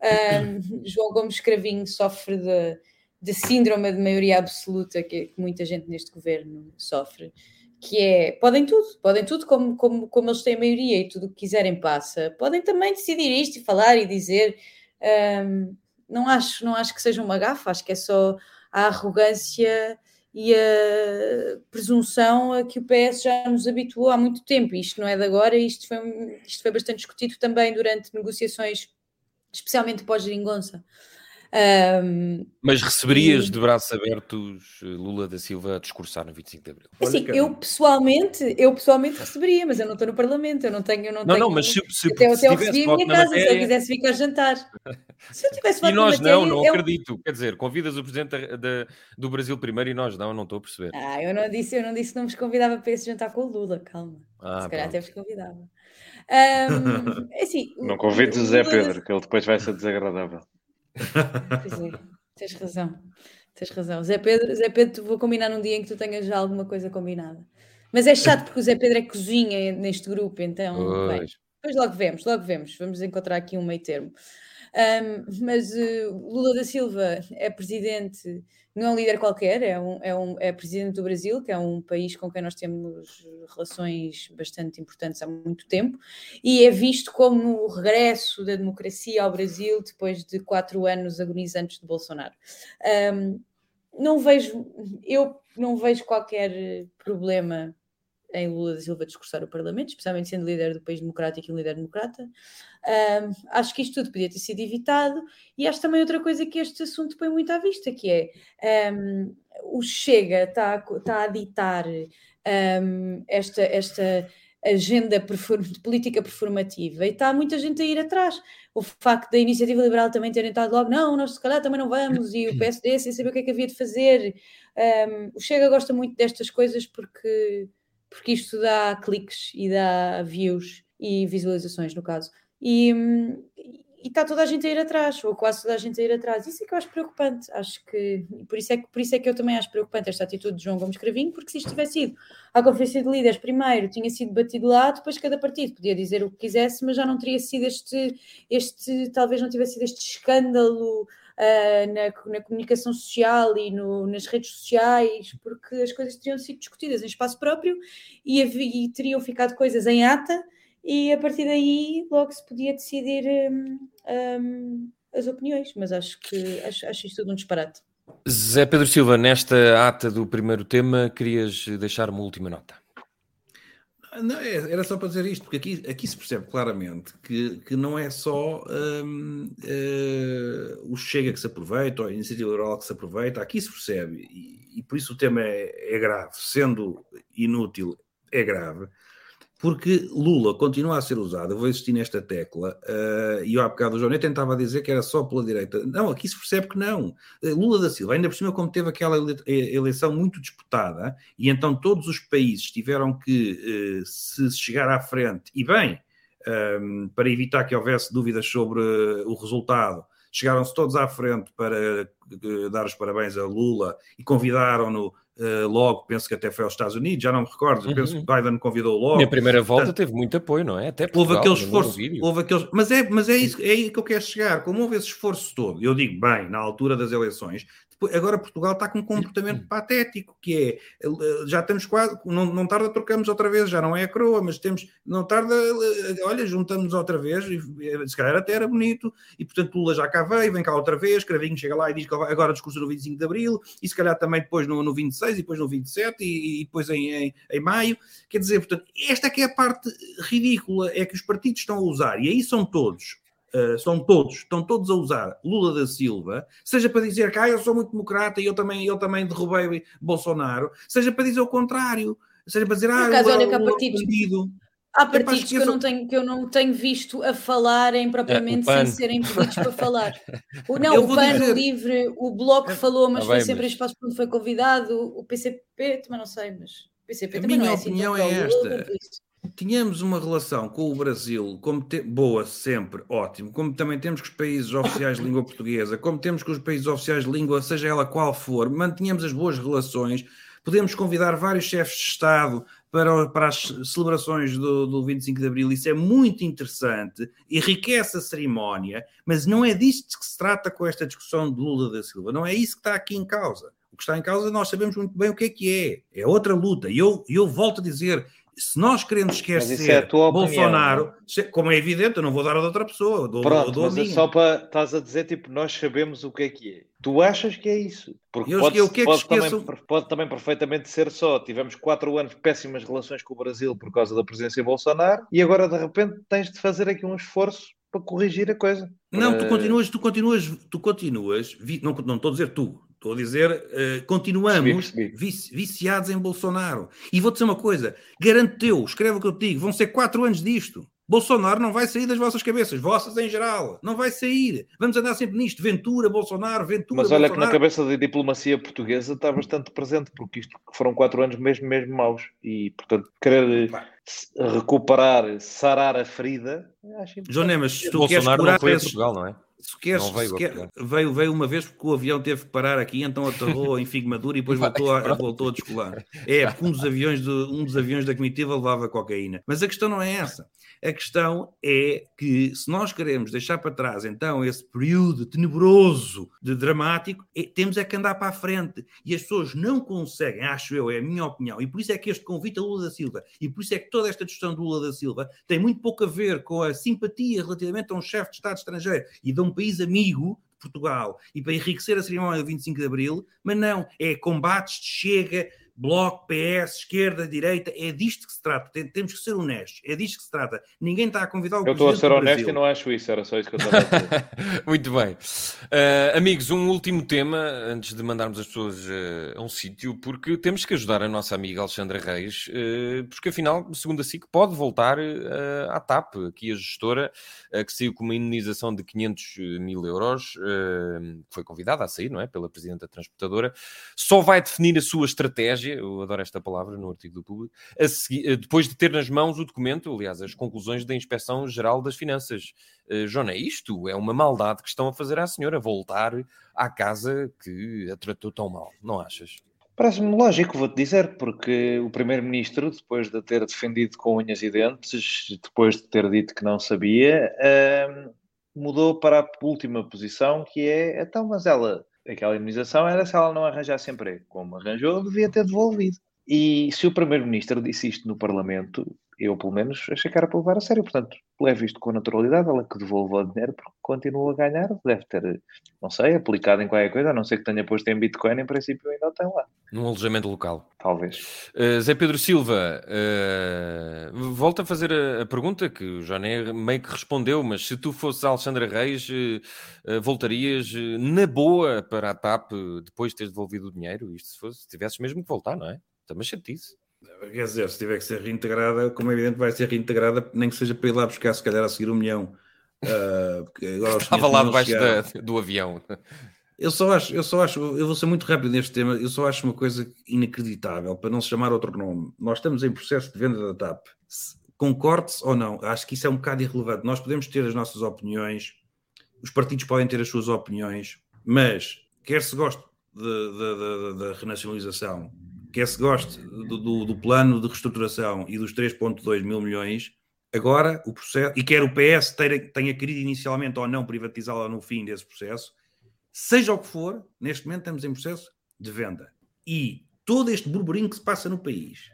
S6: um, <coughs> João Gomes Cravinho sofre de, de síndrome de maioria absoluta que, que muita gente neste governo sofre que é, podem tudo, podem tudo como, como, como eles têm a maioria e tudo o que quiserem passa. Podem também decidir isto e falar e dizer. Um, não, acho, não acho que seja uma gafa, acho que é só a arrogância e a presunção a que o PS já nos habituou há muito tempo. Isto não é de agora, isto foi, isto foi bastante discutido também durante negociações, especialmente pós-geringonça. Um,
S3: Mas receberias e... de braços abertos eh, Lula da Silva a discursar no 25 de Abril?
S6: Assim, eu pessoalmente, eu pessoalmente receberia, mas eu não estou no Parlamento, eu não tenho. Eu não, não, tenho,
S3: não, mas se, se,
S6: até, se até eu recebi a minha casa, matéria... se eu quisesse ficar a jantar.
S3: Se eu tivesse E nós matéria, não, não eu... acredito. Quer dizer, convidas o Presidente da, do Brasil primeiro e nós não, não estou a perceber.
S6: Ah, eu não disse, eu não disse que não vos convidava para esse jantar com o Lula, calma. Ah, se calhar pronto. até vos convidava. Um, <laughs> é assim,
S4: não convides o Zé Pedro, que ele depois vai ser desagradável.
S6: Pois é, tens razão. Tens razão. Zé Pedro, Zé Pedro, vou combinar num dia em que tu tenhas já alguma coisa combinada. Mas é chato porque o Zé Pedro é cozinha neste grupo, então. Bem, depois logo vemos, logo vemos. Vamos encontrar aqui um meio termo. Um, mas uh, Lula da Silva é presidente, não é um líder qualquer, é, um, é, um, é presidente do Brasil, que é um país com quem nós temos relações bastante importantes há muito tempo, e é visto como o regresso da democracia ao Brasil depois de quatro anos agonizantes de Bolsonaro. Um, não vejo, eu não vejo qualquer problema em Lula da Silva discursar o Parlamento, especialmente sendo líder do país democrático e um líder democrata. Um, acho que isto tudo podia ter sido evitado e acho também outra coisa que este assunto põe muito à vista, que é um, o Chega está, está a ditar esta, esta agenda de política performativa e está muita gente a ir atrás. O facto da iniciativa liberal também terem estado logo, não, nós se calhar também não vamos, e o <coughs> PSD sem saber o que é que havia de fazer. Um, o Chega gosta muito destas coisas porque porque isto dá cliques e dá views e visualizações, no caso. E, está toda a gente a ir atrás, ou quase toda a gente a ir atrás. Isso é que eu acho preocupante. Acho que por isso é que, por isso é que eu também acho preocupante esta atitude de João Gomes Cravinho, porque se isto tivesse ido à Conferência de Líderes primeiro, tinha sido batido lá, depois cada partido podia dizer o que quisesse, mas já não teria sido este, este talvez não tivesse sido este escândalo uh, na, na, comunicação social e no, nas redes sociais, porque as coisas teriam sido discutidas em espaço próprio e, e teriam ficado coisas em ata, e a partir daí logo se podia decidir um, um, as opiniões, mas acho que acho, acho isto tudo um disparate.
S3: Zé Pedro Silva, nesta ata do primeiro tema, querias deixar uma última nota?
S5: Não, é, era só para dizer isto, porque aqui, aqui se percebe claramente que, que não é só um, uh, eh, o Chega que se aproveita, ou a iniciativa liberal que se aproveita, aqui se percebe, e, e por isso o tema é, é, grave, sendo inútil, é grave, porque Lula continua a ser usado, eu vou insistir nesta tecla, uh, e eu há bocado o João tentava dizer que era só pela direita. Não, aqui se percebe que não. Uh, Lula da Silva, ainda por cima, como teve aquela eleição muito disputada, e então todos os países tiveram que uh, se chegar à frente, e bem, um, para evitar que houvesse dúvidas sobre o resultado, chegaram-se todos à frente para dar os parabéns a Lula e convidaram-no Uh, logo, penso que até foi aos Estados Unidos, já não me recordo, penso uhum. que Biden convidou logo.
S3: Na primeira volta Portanto, teve muito apoio, não é? Até
S5: Portugal, houve aquele esforço, houve aqueles, mas é, mas é isso, é aí que eu quero chegar. Como houve esse esforço todo, eu digo bem, na altura das eleições, Agora Portugal está com um comportamento patético, que é, eh, já estamos quase, não, não tarda trocamos outra vez, já não é a coroa, mas temos, não tarda, eh, olha, juntamos outra vez, e eh, se calhar até era bonito, e portanto Lula já cá veio, vem cá outra vez, Cravinho chega lá e diz que agora discurso no 25 de Abril, e se calhar também depois no, no 26, e depois no 27, e, e depois em, em, em, maio, quer dizer, portanto, esta é que é a parte ridícula, é que os partidos estão a usar, e aí são todos, Uh, são todos, estão todos a usar Lula da Silva, seja para dizer que ah, eu sou muito democrata e eu também, eu também derrubei Bolsonaro, seja para dizer o contrário, seja para dizer ah,
S6: caso, olha que há partidos, há partidos que, eu não tenho, que eu não tenho visto a falarem propriamente é, sem serem pedidos para falar. O, <laughs> não, o PAN, dizer... o LIVRE, o Bloco é, falou, mas ah, foi sempre mas... espaço quando foi convidado, o PCP também não sei, mas o PCP
S5: a
S6: também
S5: não
S6: é
S5: assim. A minha opinião é esta tínhamos uma relação com o Brasil como te... boa, sempre, ótimo, como também temos com os países oficiais de língua portuguesa, como temos com os países oficiais de língua, seja ela qual for, mantínhamos as boas relações, podemos convidar vários chefes de Estado para, para as celebrações do, do 25 de Abril, isso é muito interessante, enriquece a cerimónia, mas não é disto que se trata com esta discussão de Lula da Silva, não é isso que está aqui em causa. O que está em causa, nós sabemos muito bem o que é que é. É outra luta. E eu, eu volto a dizer, se nós queremos esquecer é Bolsonaro, como é evidente, eu não vou dar a outra pessoa. Dou,
S4: Pronto,
S5: dou
S4: mas é só para estás a dizer, tipo, nós sabemos o que é que é. Tu achas que é isso?
S5: Porque eu pode, que é pode,
S4: também, pode, também, perfeitamente ser só. Tivemos quatro anos de péssimas relações com o Brasil por causa da presença de Bolsonaro e agora de repente tens de fazer aqui um esforço para corrigir a coisa.
S5: Não, tu continuas, tu continuas, tu continuas, não, não estou a dizer tu, Estou a dizer, uh, continuamos vici viciados em Bolsonaro. E vou-te dizer uma coisa: garanto-te, escreve o que eu te digo, vão ser quatro anos disto. Bolsonaro não vai sair das vossas cabeças, vossas em geral, não vai sair. Vamos andar sempre nisto, Ventura, Bolsonaro, Ventura.
S4: Mas olha
S5: Bolsonaro.
S4: que na cabeça da diplomacia portuguesa está bastante presente, porque isto foram quatro anos mesmo, mesmo maus. E, portanto, querer recuperar, sarar a ferida.
S5: João Nemas, se tu
S3: Bolsonaro
S5: queres
S3: curar não foi esses... Portugal, não é?
S5: Se queres, não veio, veio, veio uma vez porque o avião teve que parar aqui, então aterrou em Figmadura e depois <laughs> voltou a, voltou a descolar. É, porque um dos, aviões de, um dos aviões da comitiva levava cocaína. Mas a questão não é essa. A questão é que se nós queremos deixar para trás então esse período tenebroso de dramático, é, temos é que andar para a frente. E as pessoas não conseguem, acho eu, é a minha opinião, e por isso é que este convite a Lula da Silva, e por isso é que toda esta discussão do Lula da Silva tem muito pouco a ver com a simpatia relativamente a um chefe de Estado estrangeiro e de um país amigo, Portugal, e para enriquecer a cerimónia do 25 de Abril, mas não, é combates de chega, Bloco, PS, esquerda, direita, é disto que se trata. Temos que ser honestos. É disto que se trata. Ninguém está a convidar o
S4: Eu estou a ser honesto e não acho isso, era só isso que eu estava a dizer. <laughs>
S3: Muito bem. Uh, amigos, um último tema antes de mandarmos as pessoas uh, a um sítio, porque temos que ajudar a nossa amiga Alexandra Reis, uh, porque afinal, segundo a SIC, pode voltar à TAP, aqui a gestora, que saiu com uma indenização de 500 mil euros, foi convidada a sair, não é? Pela Presidente da Transportadora, só vai definir a sua estratégia eu adoro esta palavra no artigo do público, seguir, eh, depois de ter nas mãos o documento, aliás, as conclusões da Inspeção Geral das Finanças. Uh, Joana, isto é uma maldade que estão a fazer à senhora, voltar à casa que a tratou tão mal, não achas?
S4: Parece-me lógico, vou-te dizer, porque o Primeiro-Ministro, depois de ter defendido com unhas e dentes, depois de ter dito que não sabia, uh, mudou para a última posição, que é, então, mas ela aquela imunização era se ela não arranjasse emprego. Como arranjou, devia ter devolvido. E se o Primeiro-Ministro disse isto no Parlamento, eu pelo menos achei que era para levar a sério. Portanto, leve isto com naturalidade, ela que devolva o dinheiro porque continua a ganhar, deve ter, não sei, aplicado em qualquer coisa, a não ser que tenha posto em Bitcoin, em princípio ainda tem lá.
S3: Num alojamento local.
S4: Talvez.
S3: Uh, Zé Pedro Silva, uh, volta a fazer a, a, pergunta que o Jané meio que respondeu, mas se tu fosses a Alexandra Reis, uh, voltarias na boa para a TAP depois de teres devolvido o dinheiro? Isto se fosse, se tivesses mesmo que voltar, não é? Também chatice.
S5: Quer dizer, se tiver que ser reintegrada, como é evidente, vai ser reintegrada, nem que seja para ir lá buscar, se calhar, a seguir um milhão.
S3: Uh, Estava lá debaixo da, do avião.
S5: Eu só acho, eu só acho, eu vou ser muito rápido neste tema, eu só acho uma coisa inacreditável, para não se chamar outro nome. Nós estamos em processo de venda da TAP. Concorde-se ou não, acho que isso é um bocado irrelevante. Nós podemos ter as nossas opiniões, os partidos podem ter as suas opiniões, mas quer se goste da renacionalização, quer se goste do, do, do, plano de reestruturação e dos 3,2 mil milhões, agora o processo, e quer o PS tenha, tenha querido inicialmente ou não privatizá-la no fim desse processo, seja o que for, neste momento estamos em processo de venda. E todo este burburinho que se passa no país,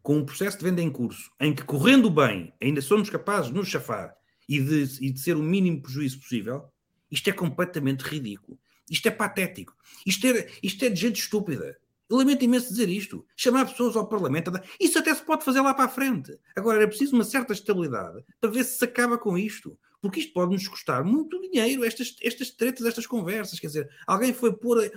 S5: com um processo de venda em curso, em que correndo bem ainda somos capazes de nos chafar e de, e de ser o mínimo prejuízo possível, isto é completamente ridículo. Isto é patético. Isto é, isto é de gente estúpida. Lamento imenso dizer isto. Chamar pessoas ao Parlamento. Isso até se pode fazer lá para a frente. Agora, era preciso uma certa estabilidade para ver se se acaba com isto porque isto pode nos custar muito dinheiro, estas, estas tretas, estas conversas. Quer dizer, alguém foi pôr.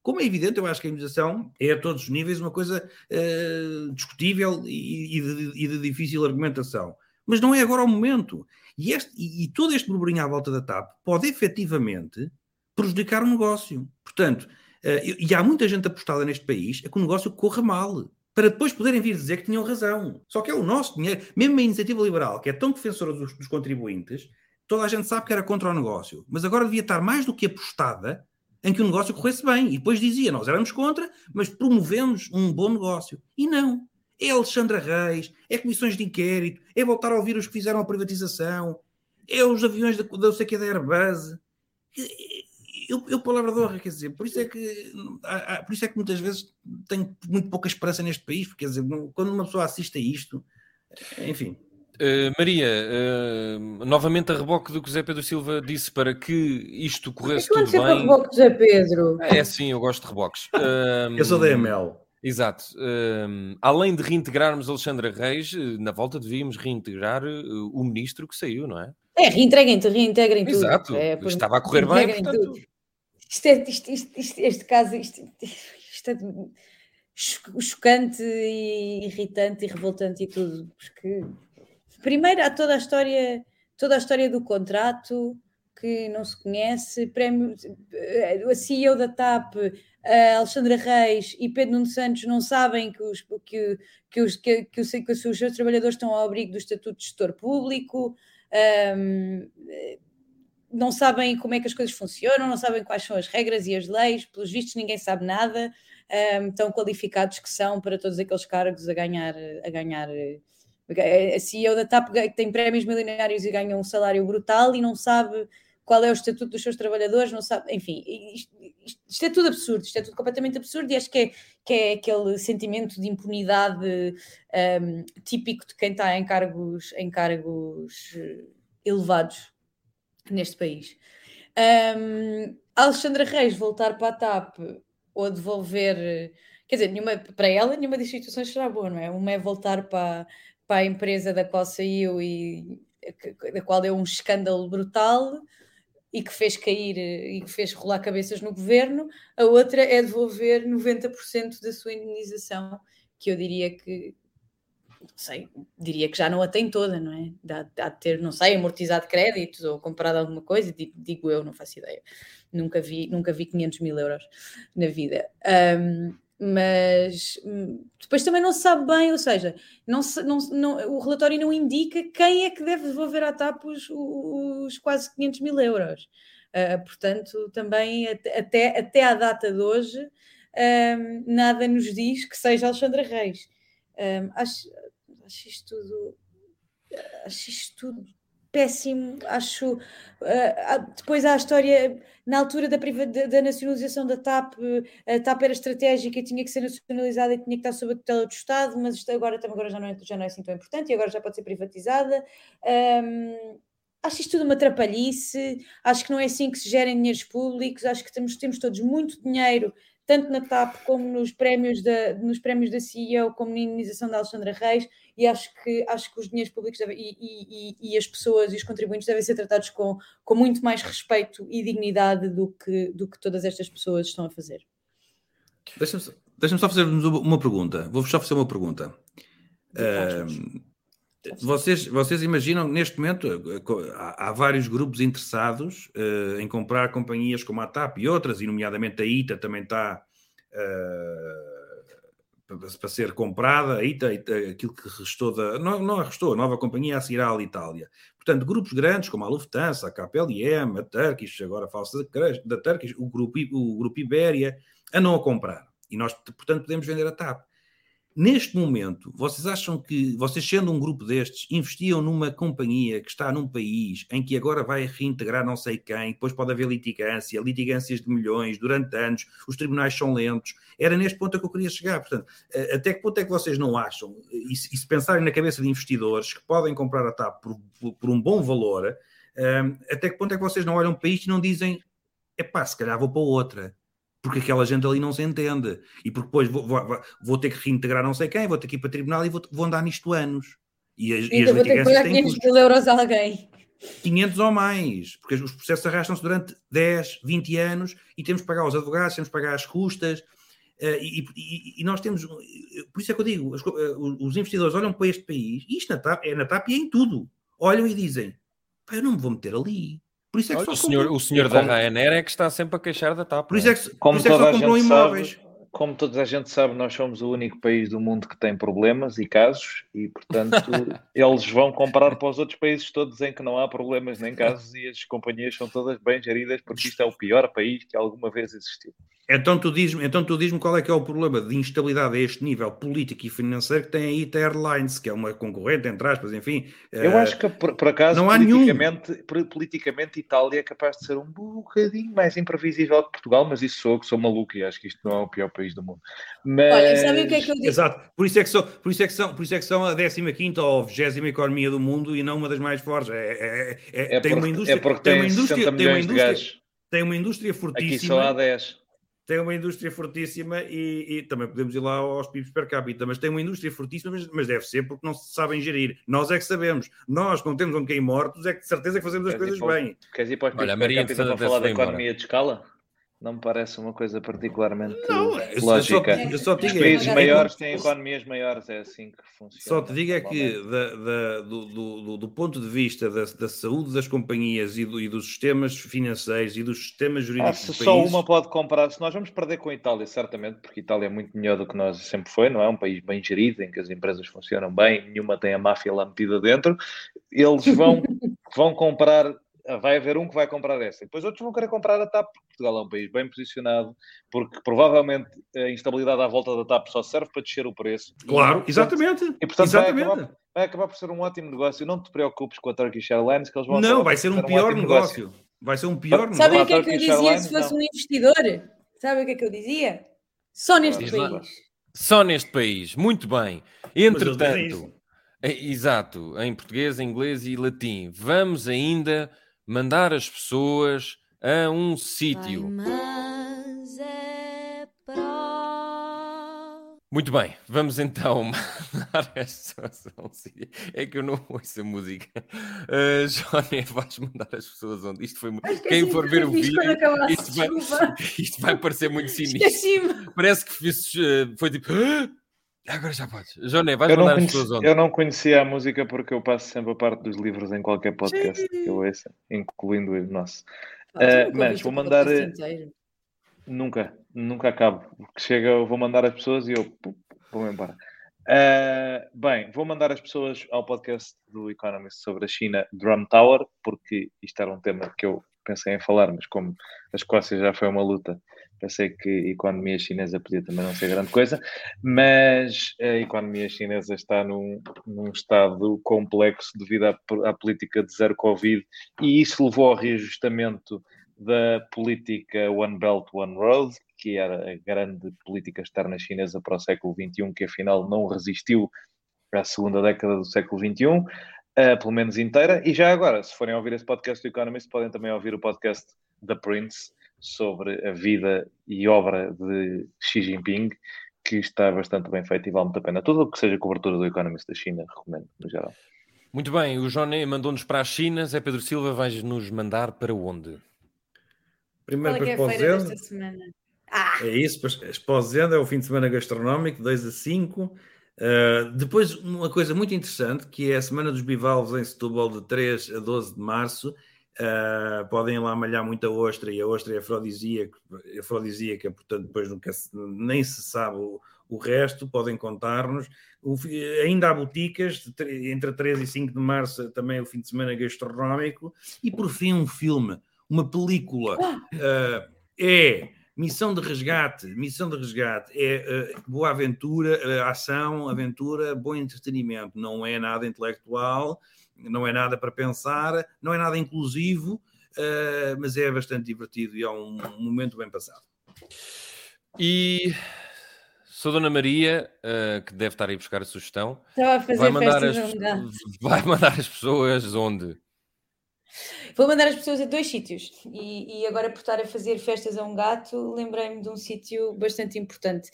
S5: Como é evidente, eu acho que a imunização é a todos os níveis uma coisa uh, discutível e, e, de, e, de, difícil argumentação. Mas não é agora o momento. E, este, e, todo este burburinho à volta da TAP pode efetivamente prejudicar o negócio. Portanto, e há muita gente apostada neste país a que o negócio corra mal para depois poderem vir dizer que tinham razão. Só que é o nosso dinheiro. Mesmo a iniciativa liberal, que é tão defensora dos, dos contribuintes, toda a gente sabe que era contra o negócio. Mas agora devia estar mais do que apostada em que o negócio corresse bem. E depois dizia, nós éramos contra, mas promovemos um bom negócio. E não. É Alexandra Reis, é comissões de inquérito, é voltar a ouvir os que fizeram a privatização, é os aviões da, da, que, da Airbus eu, eu palavra de honra, quer dizer, por isso é que há, por isso é que muitas vezes tenho muito pouca esperança neste país, porque quer dizer, quando uma pessoa assiste a isto, enfim.
S3: Uh, Maria, uh, novamente a reboque do que José Pedro Silva disse para que isto corresse tudo bem.
S6: É reboque do José Pedro.
S3: É sim, eu gosto de reboques.
S5: Uh, <laughs> eu sou da ML.
S3: Exato. além de reintegrarmos Alexandra Reis, na volta devíamos reintegrar o ministro que saiu, não é?
S6: É, reintegrem, reintegrem tudo.
S3: Exato.
S6: É,
S3: Estava a correr bem, portanto... Tudo.
S6: Isto é, isto, isto, este caso, isto é chocante e irritante e revoltante e tudo, porque primeiro há toda a história, toda a história do contrato que não se conhece, prémio, a CEO da TAP, a Alexandra Reis e Pedro Nuno Santos não sabem que os, que, que, os, que, que, os, que os seus trabalhadores estão ao abrigo do Estatuto de Gestor Público. Um, não sabem como é que as coisas funcionam, não sabem quais são as regras e as leis, pelos vistos ninguém sabe nada, um, tão qualificados que são para todos aqueles cargos a ganhar, a ganhar a CEO da TAP tem prémios milionários e ganha um salário brutal e não sabe qual é o estatuto dos seus trabalhadores, não sabe, enfim, isto, isto, é tudo absurdo, isto é tudo completamente absurdo e acho que é, que é aquele sentimento de impunidade um, típico de quem está em cargos, em cargos eh, elevados neste país. Um, Alexandra Reis voltar para a TAP ou devolver, quer dizer, nenhuma, para ela nenhuma das situações será boa, não é? Uma é voltar para, para a empresa da qual saiu e da qual deu um escândalo brutal e que fez cair e que fez rolar cabeças no governo, a outra é devolver 90% da sua indenização, que eu diria que não sei, diria que já não a tem toda, não é? Há, de ter, não sei, amortizado créditos ou comprado alguma coisa, digo, digo, eu, não faço ideia. Nunca vi, nunca vi 500 mil euros na vida. Um, mas hum, depois também não se sabe bem, ou seja, não se, não, não, o relatório não indica quem é que deve devolver à TAP os, os quase 500 mil euros. Uh, portanto, também até, até à data de hoje, um, nada nos diz que seja Alexandra Reis. Um, acho, acho isto tudo. Acho isto tudo péssimo. Acho. Uh, depois há a história, na altura da, da, da, nacionalização da TAP, a TAP era estratégica e tinha que ser nacionalizada e tinha que estar sob a tutela do Estado, mas isto agora, agora já, não é, já não é assim tão importante e agora já pode ser privatizada. Um, acho isto tudo uma trapalhice, acho que não é assim que se gerem dinheiros públicos, acho que temos, temos todos muito dinheiro tanto na TAP como nos prémios da, nos prémios da CEO, como na indenização da Alexandra Reis, e acho que, acho que os dinheiros públicos devem, e, e, e, as pessoas e os contribuintes devem ser tratados com, com muito mais respeito e dignidade do que, do que todas estas pessoas estão a fazer.
S5: Deixa-me só, deixa só fazer-vos uma pergunta. Vou-vos só fazer uma pergunta. Uh, vocês, vocês imaginam, neste momento, há, há vários grupos interessados uh, em comprar companhias como a TAP e outras, e nomeadamente a ITA também está uh, para ser comprada. A ITA, aquilo que restou da. Não, não restou, a nova companhia a seguir à Itália. Portanto, grupos grandes como a Lufthansa, a KPLM, a Turkish, agora fala-se da, da Turkish, o grupo, o grupo Ibéria, a não a comprar. E nós, portanto, podemos vender a TAP. Neste momento, vocês acham que, vocês sendo um grupo destes, investiam numa companhia que está num país em que agora vai reintegrar não sei quem, depois pode haver litigância, litigâncias de milhões durante anos, os tribunais são lentos. Era neste ponto que eu queria chegar. Portanto, até que ponto é que vocês não acham, e se, pensarem na cabeça de investidores que podem comprar a TAP por, por, por um bom valor, um, até que ponto é que vocês não olham para isto e não dizem, é pá, se calhar vou para outra porque aquela gente ali não se entende. E porque depois vou, vou, vou, ter que reintegrar não sei quem, vou ter que ir para tribunal e vou, vou andar nisto anos. E as,
S6: e as vou ter que pagar 500 mil euros a alguém.
S5: 500 ou mais, porque os processos arrastam-se durante 10, 20 anos e temos que pagar os advogados, temos que pagar as custas. Uh, e, e, e, nós temos, por isso é que eu digo, os, uh, os investidores olham para este país, e isto na TAP, é na TAP e é em tudo, olham e dizem, eu não me vou meter ali,
S3: por isso é que Olha, o, senhor, o senhor da. Ryanair é que está sempre a queixar da TAP.
S5: Por isso é que, como por isso é que só comprou imóveis.
S4: Como toda a gente sabe, nós somos o único país do mundo que tem problemas e casos, e portanto <laughs> eles vão comprar para os outros países todos em que não há problemas nem casos, e as companhias são todas bem geridas, porque isto é o pior país que alguma vez existiu.
S5: Então tu diz-me então tu diz qual é que é o problema de instabilidade a este nível político e financeiro que tem a ITA Airlines, que é uma concorrente, entre aspas, enfim.
S4: Eu uh, acho que, por, por acaso, não há politicamente, nenhum. politicamente Itália é capaz de ser um bocadinho mais imprevisível que Portugal, mas isso sou que sou maluco e acho que isto não é o pior país do mundo. Mas...
S6: Olha, sabe o que é que eu digo?
S5: Exato, por isso é que são, por isso é que são, por isso é que são a 15 ou 20 economia do mundo e não uma das mais fortes. É, é, é, é tem uma indústria, é
S4: porque tem, tem uma indústria, tem uma indústria,
S5: tem uma indústria fortíssima.
S4: Aqui só há 10
S5: tem uma indústria fortíssima e, e, também podemos ir lá aos PIBs per capita, mas tem uma indústria fortíssima, mas, mas, deve ser porque não se sabem gerir. Nós é que sabemos. Nós, não temos um quem mortos, é que de certeza que fazemos as coisas bem.
S4: Queres ir para os PIBs Olha, per capita para falar da economia de escala? Não me parece uma coisa particularmente não, lógica. Eu só, eu só Os países é, maiores têm economias maiores, é assim que funciona.
S5: Só te digo é que da, da, do, do, do, ponto de vista da, da saúde das companhias e, do, e, dos sistemas financeiros e dos sistemas jurídicos. Ah,
S4: se só uma pode comprar, se nós vamos perder com a Itália, certamente, porque a Itália é muito melhor do que nós sempre foi, não é? Um país bem gerido, em que as empresas funcionam bem, nenhuma tem a máfia lá metida dentro. Eles vão, <laughs> vão comprar ah, vai haver um que vai comprar essa. Depois outros vão querer comprar a TAP, porque Portugal é um país bem posicionado, porque provavelmente a instabilidade à volta da TAP só serve para descer o preço.
S5: Claro, e, exatamente.
S4: E portanto
S5: exatamente.
S4: Vai, acabar, vai acabar por ser um ótimo negócio. Não te preocupes com a Turkish Airlines, que eles vão.
S5: Não, vai ser um pior um negócio. negócio. Vai ser um pior negócio.
S6: Sabe o que é que eu dizia Airlines, se fosse não. um investidor? Sabe o que é que eu dizia? Só neste Diz país. Lá.
S3: Só neste país, muito bem. Entretanto, é, exato, em português, inglês e latim, vamos ainda mandar as pessoas a um sítio. Muito bem, vamos então <laughs> mandar as pessoas a um sítio. É que eu não ouço a música. Uh, Johnny, <laughs> vais mandar as pessoas onde? Isto foi muito. Quem for ver o vídeo, isto vai, <laughs> isto vai parecer muito sinistro. Parece que fiz, uh, foi tipo. <gasps> Agora já podes. Joné, vais eu mandar conheci, as pessoas onde?
S4: Eu não conhecia a música porque eu passo sempre a parte dos livros em qualquer podcast Sim. que eu ouça, incluindo o nosso. Ah, uh, mas vou mandar. Nunca, nunca acabo. Porque chega, eu vou mandar as pessoas e eu vou-me embora. Uh, bem, vou mandar as pessoas ao podcast do Economist sobre a China Drum Tower, porque isto era um tema que eu pensei em falar, mas como a Escócia já foi uma luta, Pensei que a economia chinesa podia também não ser grande coisa, mas a economia chinesa está num, num estado complexo devido à, à, política de zero Covid e isso levou ao reajustamento da política One Belt, One Road, que era a grande política externa chinesa para o século XXI, que afinal não resistiu à segunda década do século XXI. Uh, eh, pelo menos inteira, e já agora, se forem ouvir esse podcast do Economist, podem também ouvir o podcast da Prince, sobre a vida e obra de Xi Jinping, que está bastante bem feito e vale muito a pena. Tudo o que seja cobertura do Economist da China, recomendo, no geral.
S3: Muito bem, o Joné mandou-nos para a China, Zé Pedro Silva vai nos mandar para onde?
S6: Primeiro Qual é, é a feira desta semana?
S5: Ah. É isso, Esposendo é o fim de semana gastronómico, 2 a 5. Uh, ah, depois, uma coisa muito interessante, que é a Semana dos Bivalves em Setúbal, de 3 a 12 de março. Uh, podem lá malhar muita ostra e a ostra é afrodisíaca, afrodisíaca portanto, depois nunca nem se sabe o, o resto. Podem contar-nos. Ainda há boticas, entre 3 e 5 de março, também é o fim de semana gastronómico. E por fim, um filme, uma película. Uh, é Missão de resgate, missão de resgate é uh, boa aventura, uh, ação, aventura, bom entretenimento. Não é nada intelectual, não é nada para pensar, não é nada inclusivo, uh, mas é bastante divertido e é um, um momento bem passado.
S3: E sou Dona Maria, uh, que deve estar aí buscar a sugestão.
S6: Estava a fazer vai mandar, as, <laughs>
S3: vai mandar as pessoas onde?
S6: Vou mandar as pessoas a dois sítios e, e, agora por estar a fazer festas a um gato, lembrei-me de um sítio bastante importante.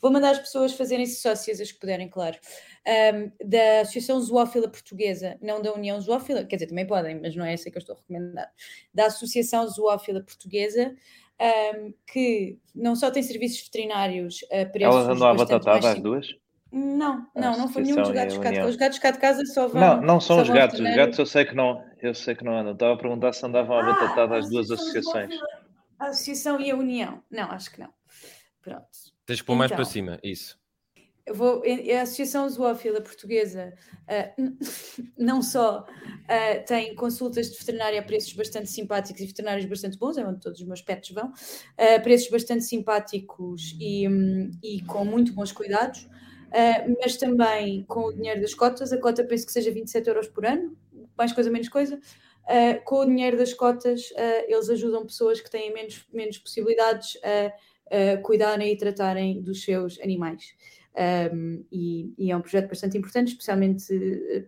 S6: Vou mandar as pessoas fazerem-se sócias, as que puderem, claro, um, da Associação Zoófila Portuguesa, não da União Zoófila, quer dizer, também podem, mas não é essa que eu estou a recomendar, da Associação Zoófila Portuguesa, um, que não só tem serviços veterinários a preços
S4: Elas andam à batatada as duas?
S6: Não, não, não foi nenhum dos gatos de casa. Os gatos cá de casa só vão.
S4: Não, não são os gatos. Os gatos eu sei que não, eu sei que não andam. Estava a perguntar se andavam à ah, batatada as duas associações.
S6: A associação e a União. Não, acho que não. Pronto.
S3: Tens que pôr mais para então, cima, isso.
S6: Eu vou, a Associação Zoófila Portuguesa uh, <laughs> não só uh, tem consultas de veterinária a preços bastante simpáticos e veterinários bastante bons, é onde todos os meus pets vão, uh, preços bastante simpáticos e, um, e com muito bons cuidados, Uh, mas também com o dinheiro das cotas, a cota penso que seja 27 euros por ano, mais coisa, menos coisa. Uh, com o dinheiro das cotas, uh, eles ajudam pessoas que têm menos, menos possibilidades a, cuidarem e tratarem dos seus animais. Um, e, e, é um projeto bastante importante, especialmente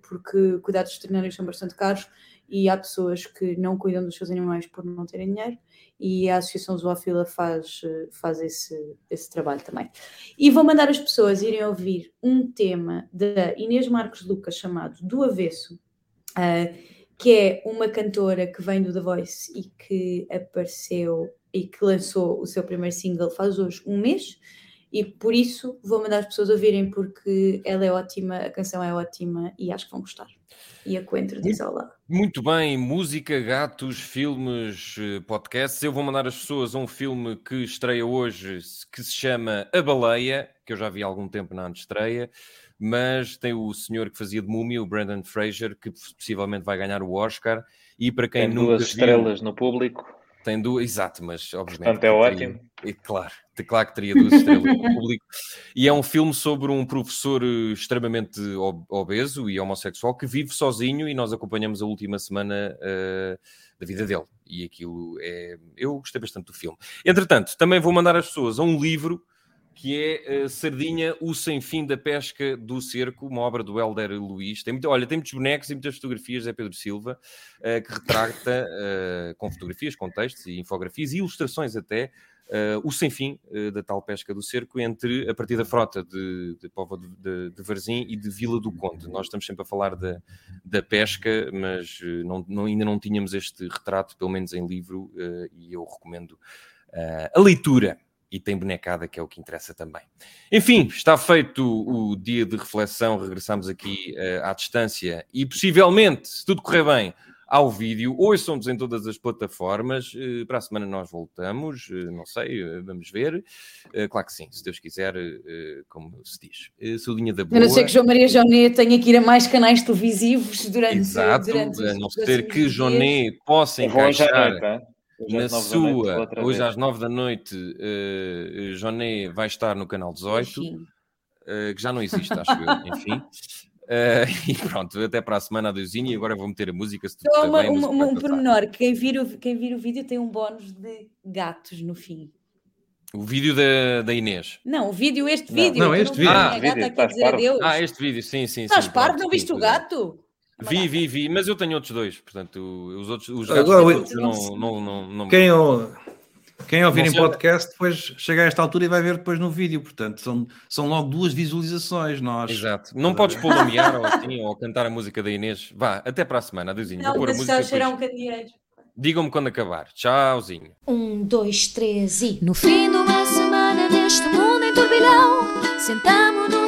S6: porque cuidados veterinários são bastante caros e há pessoas que não cuidam dos seus animais por não terem dinheiro e a Associação Zoófila faz, faz esse, esse trabalho também. E vou mandar as pessoas irem ouvir um tema da Inês Marcos Lucas chamado Do Avesso, uh, que é uma cantora que vem do The Voice e que apareceu e que lançou o seu primeiro single faz hoje um mês e por isso vou mandar as pessoas ouvirem porque ela é ótima, a canção é ótima e acho que vão gostar. E a Coentro diz olá.
S3: Muito bem, música, gatos, filmes, eh, podcasts. Eu vou mandar as pessoas a um filme que estreia hoje que se chama A Baleia, que eu já vi há algum tempo na estreia, mas tem o senhor que fazia de múmia, o Brandon Fraser, que possivelmente vai ganhar o Oscar. E para quem tem nunca
S4: duas estrelas no público.
S3: Tem duas, exato, mas obviamente.
S4: Portanto, é ótimo.
S3: E, claro, claro que teria duas estrelas no público. <laughs> E é um filme sobre um professor eh, extremamente obeso e homossexual que vive sozinho e nós acompanhamos a última semana uh, da vida dele. E aquilo é. Eu gostei bastante do filme. Entretanto, também vou mandar as pessoas a um livro que é uh, Sardinha, o Sem Fim da Pesca do Cerco, uma obra do Helder Luiz. Tem muito, olha, tem muitos bonecos e muitas fotografias, é Pedro Silva, uh, que retrata, uh, com fotografias, com textos e infografias e ilustrações até, o sem fim da tal pesca do cerco entre a partir da frota de, de Povo de, de, de, Varzim e de Vila do Conde. Nós estamos sempre a falar da, da pesca, mas não, não, ainda não tínhamos este retrato, pelo menos em livro, e eu recomendo a leitura e tem bonecada, que é o que interessa também. Enfim, está feito o dia de reflexão, regressamos aqui uh, à distância e possivelmente, se tudo correr bem, ao vídeo. Hoje somos em todas as plataformas. Uh, para a semana nós voltamos, uh, não sei, vamos ver. claro que sim, se Deus quiser, como se diz. Uh, Saudinha da boa.
S6: Eu não sei que João Maria Jonet tenha que ir a mais canais televisivos durante...
S3: Exato,
S6: durante
S3: a não ser que Jonet possa encaixar na sua, hoje às 9 da noite, uh, Joné vai estar no canal 18, uh, eh, que já não existe, acho eu, <laughs> enfim. Uh, <laughs> e pronto, até para a semana, adeusinho, e agora vou meter a música. Se
S6: tudo Só uma, bem, uma, um pormenor: quem vir, o, quem vir o vídeo tem um bónus de gatos no fim.
S3: O vídeo da, da Inês.
S6: Não, o vídeo, este vídeo.
S5: Não, este vídeo.
S6: Ah, vídeo, aqui a dizer adeus.
S3: ah, este vídeo, sim, sim.
S6: Estás parvo, não viste o gato?
S3: Vi, vi, vi, mas eu tenho outros dois, portanto, os outros os gatos não, não, não, não,
S5: Quem, eu, quem ouvir em podcast, depois chega a esta altura e vai ver depois no vídeo, portanto, são, são logo duas visualizações. Nós...
S3: Exato, não podes polomear ou, assim, ou cantar a música da Inês. Vá, até para a semana, adeusinho.
S6: Não, Vou pôr a música. Depois... um candeeiro.
S3: Digam-me quando acabar. Tchauzinho.
S1: Um, dois, três e.
S2: No fim de uma semana neste mundo em turbilhão, sentamos-nos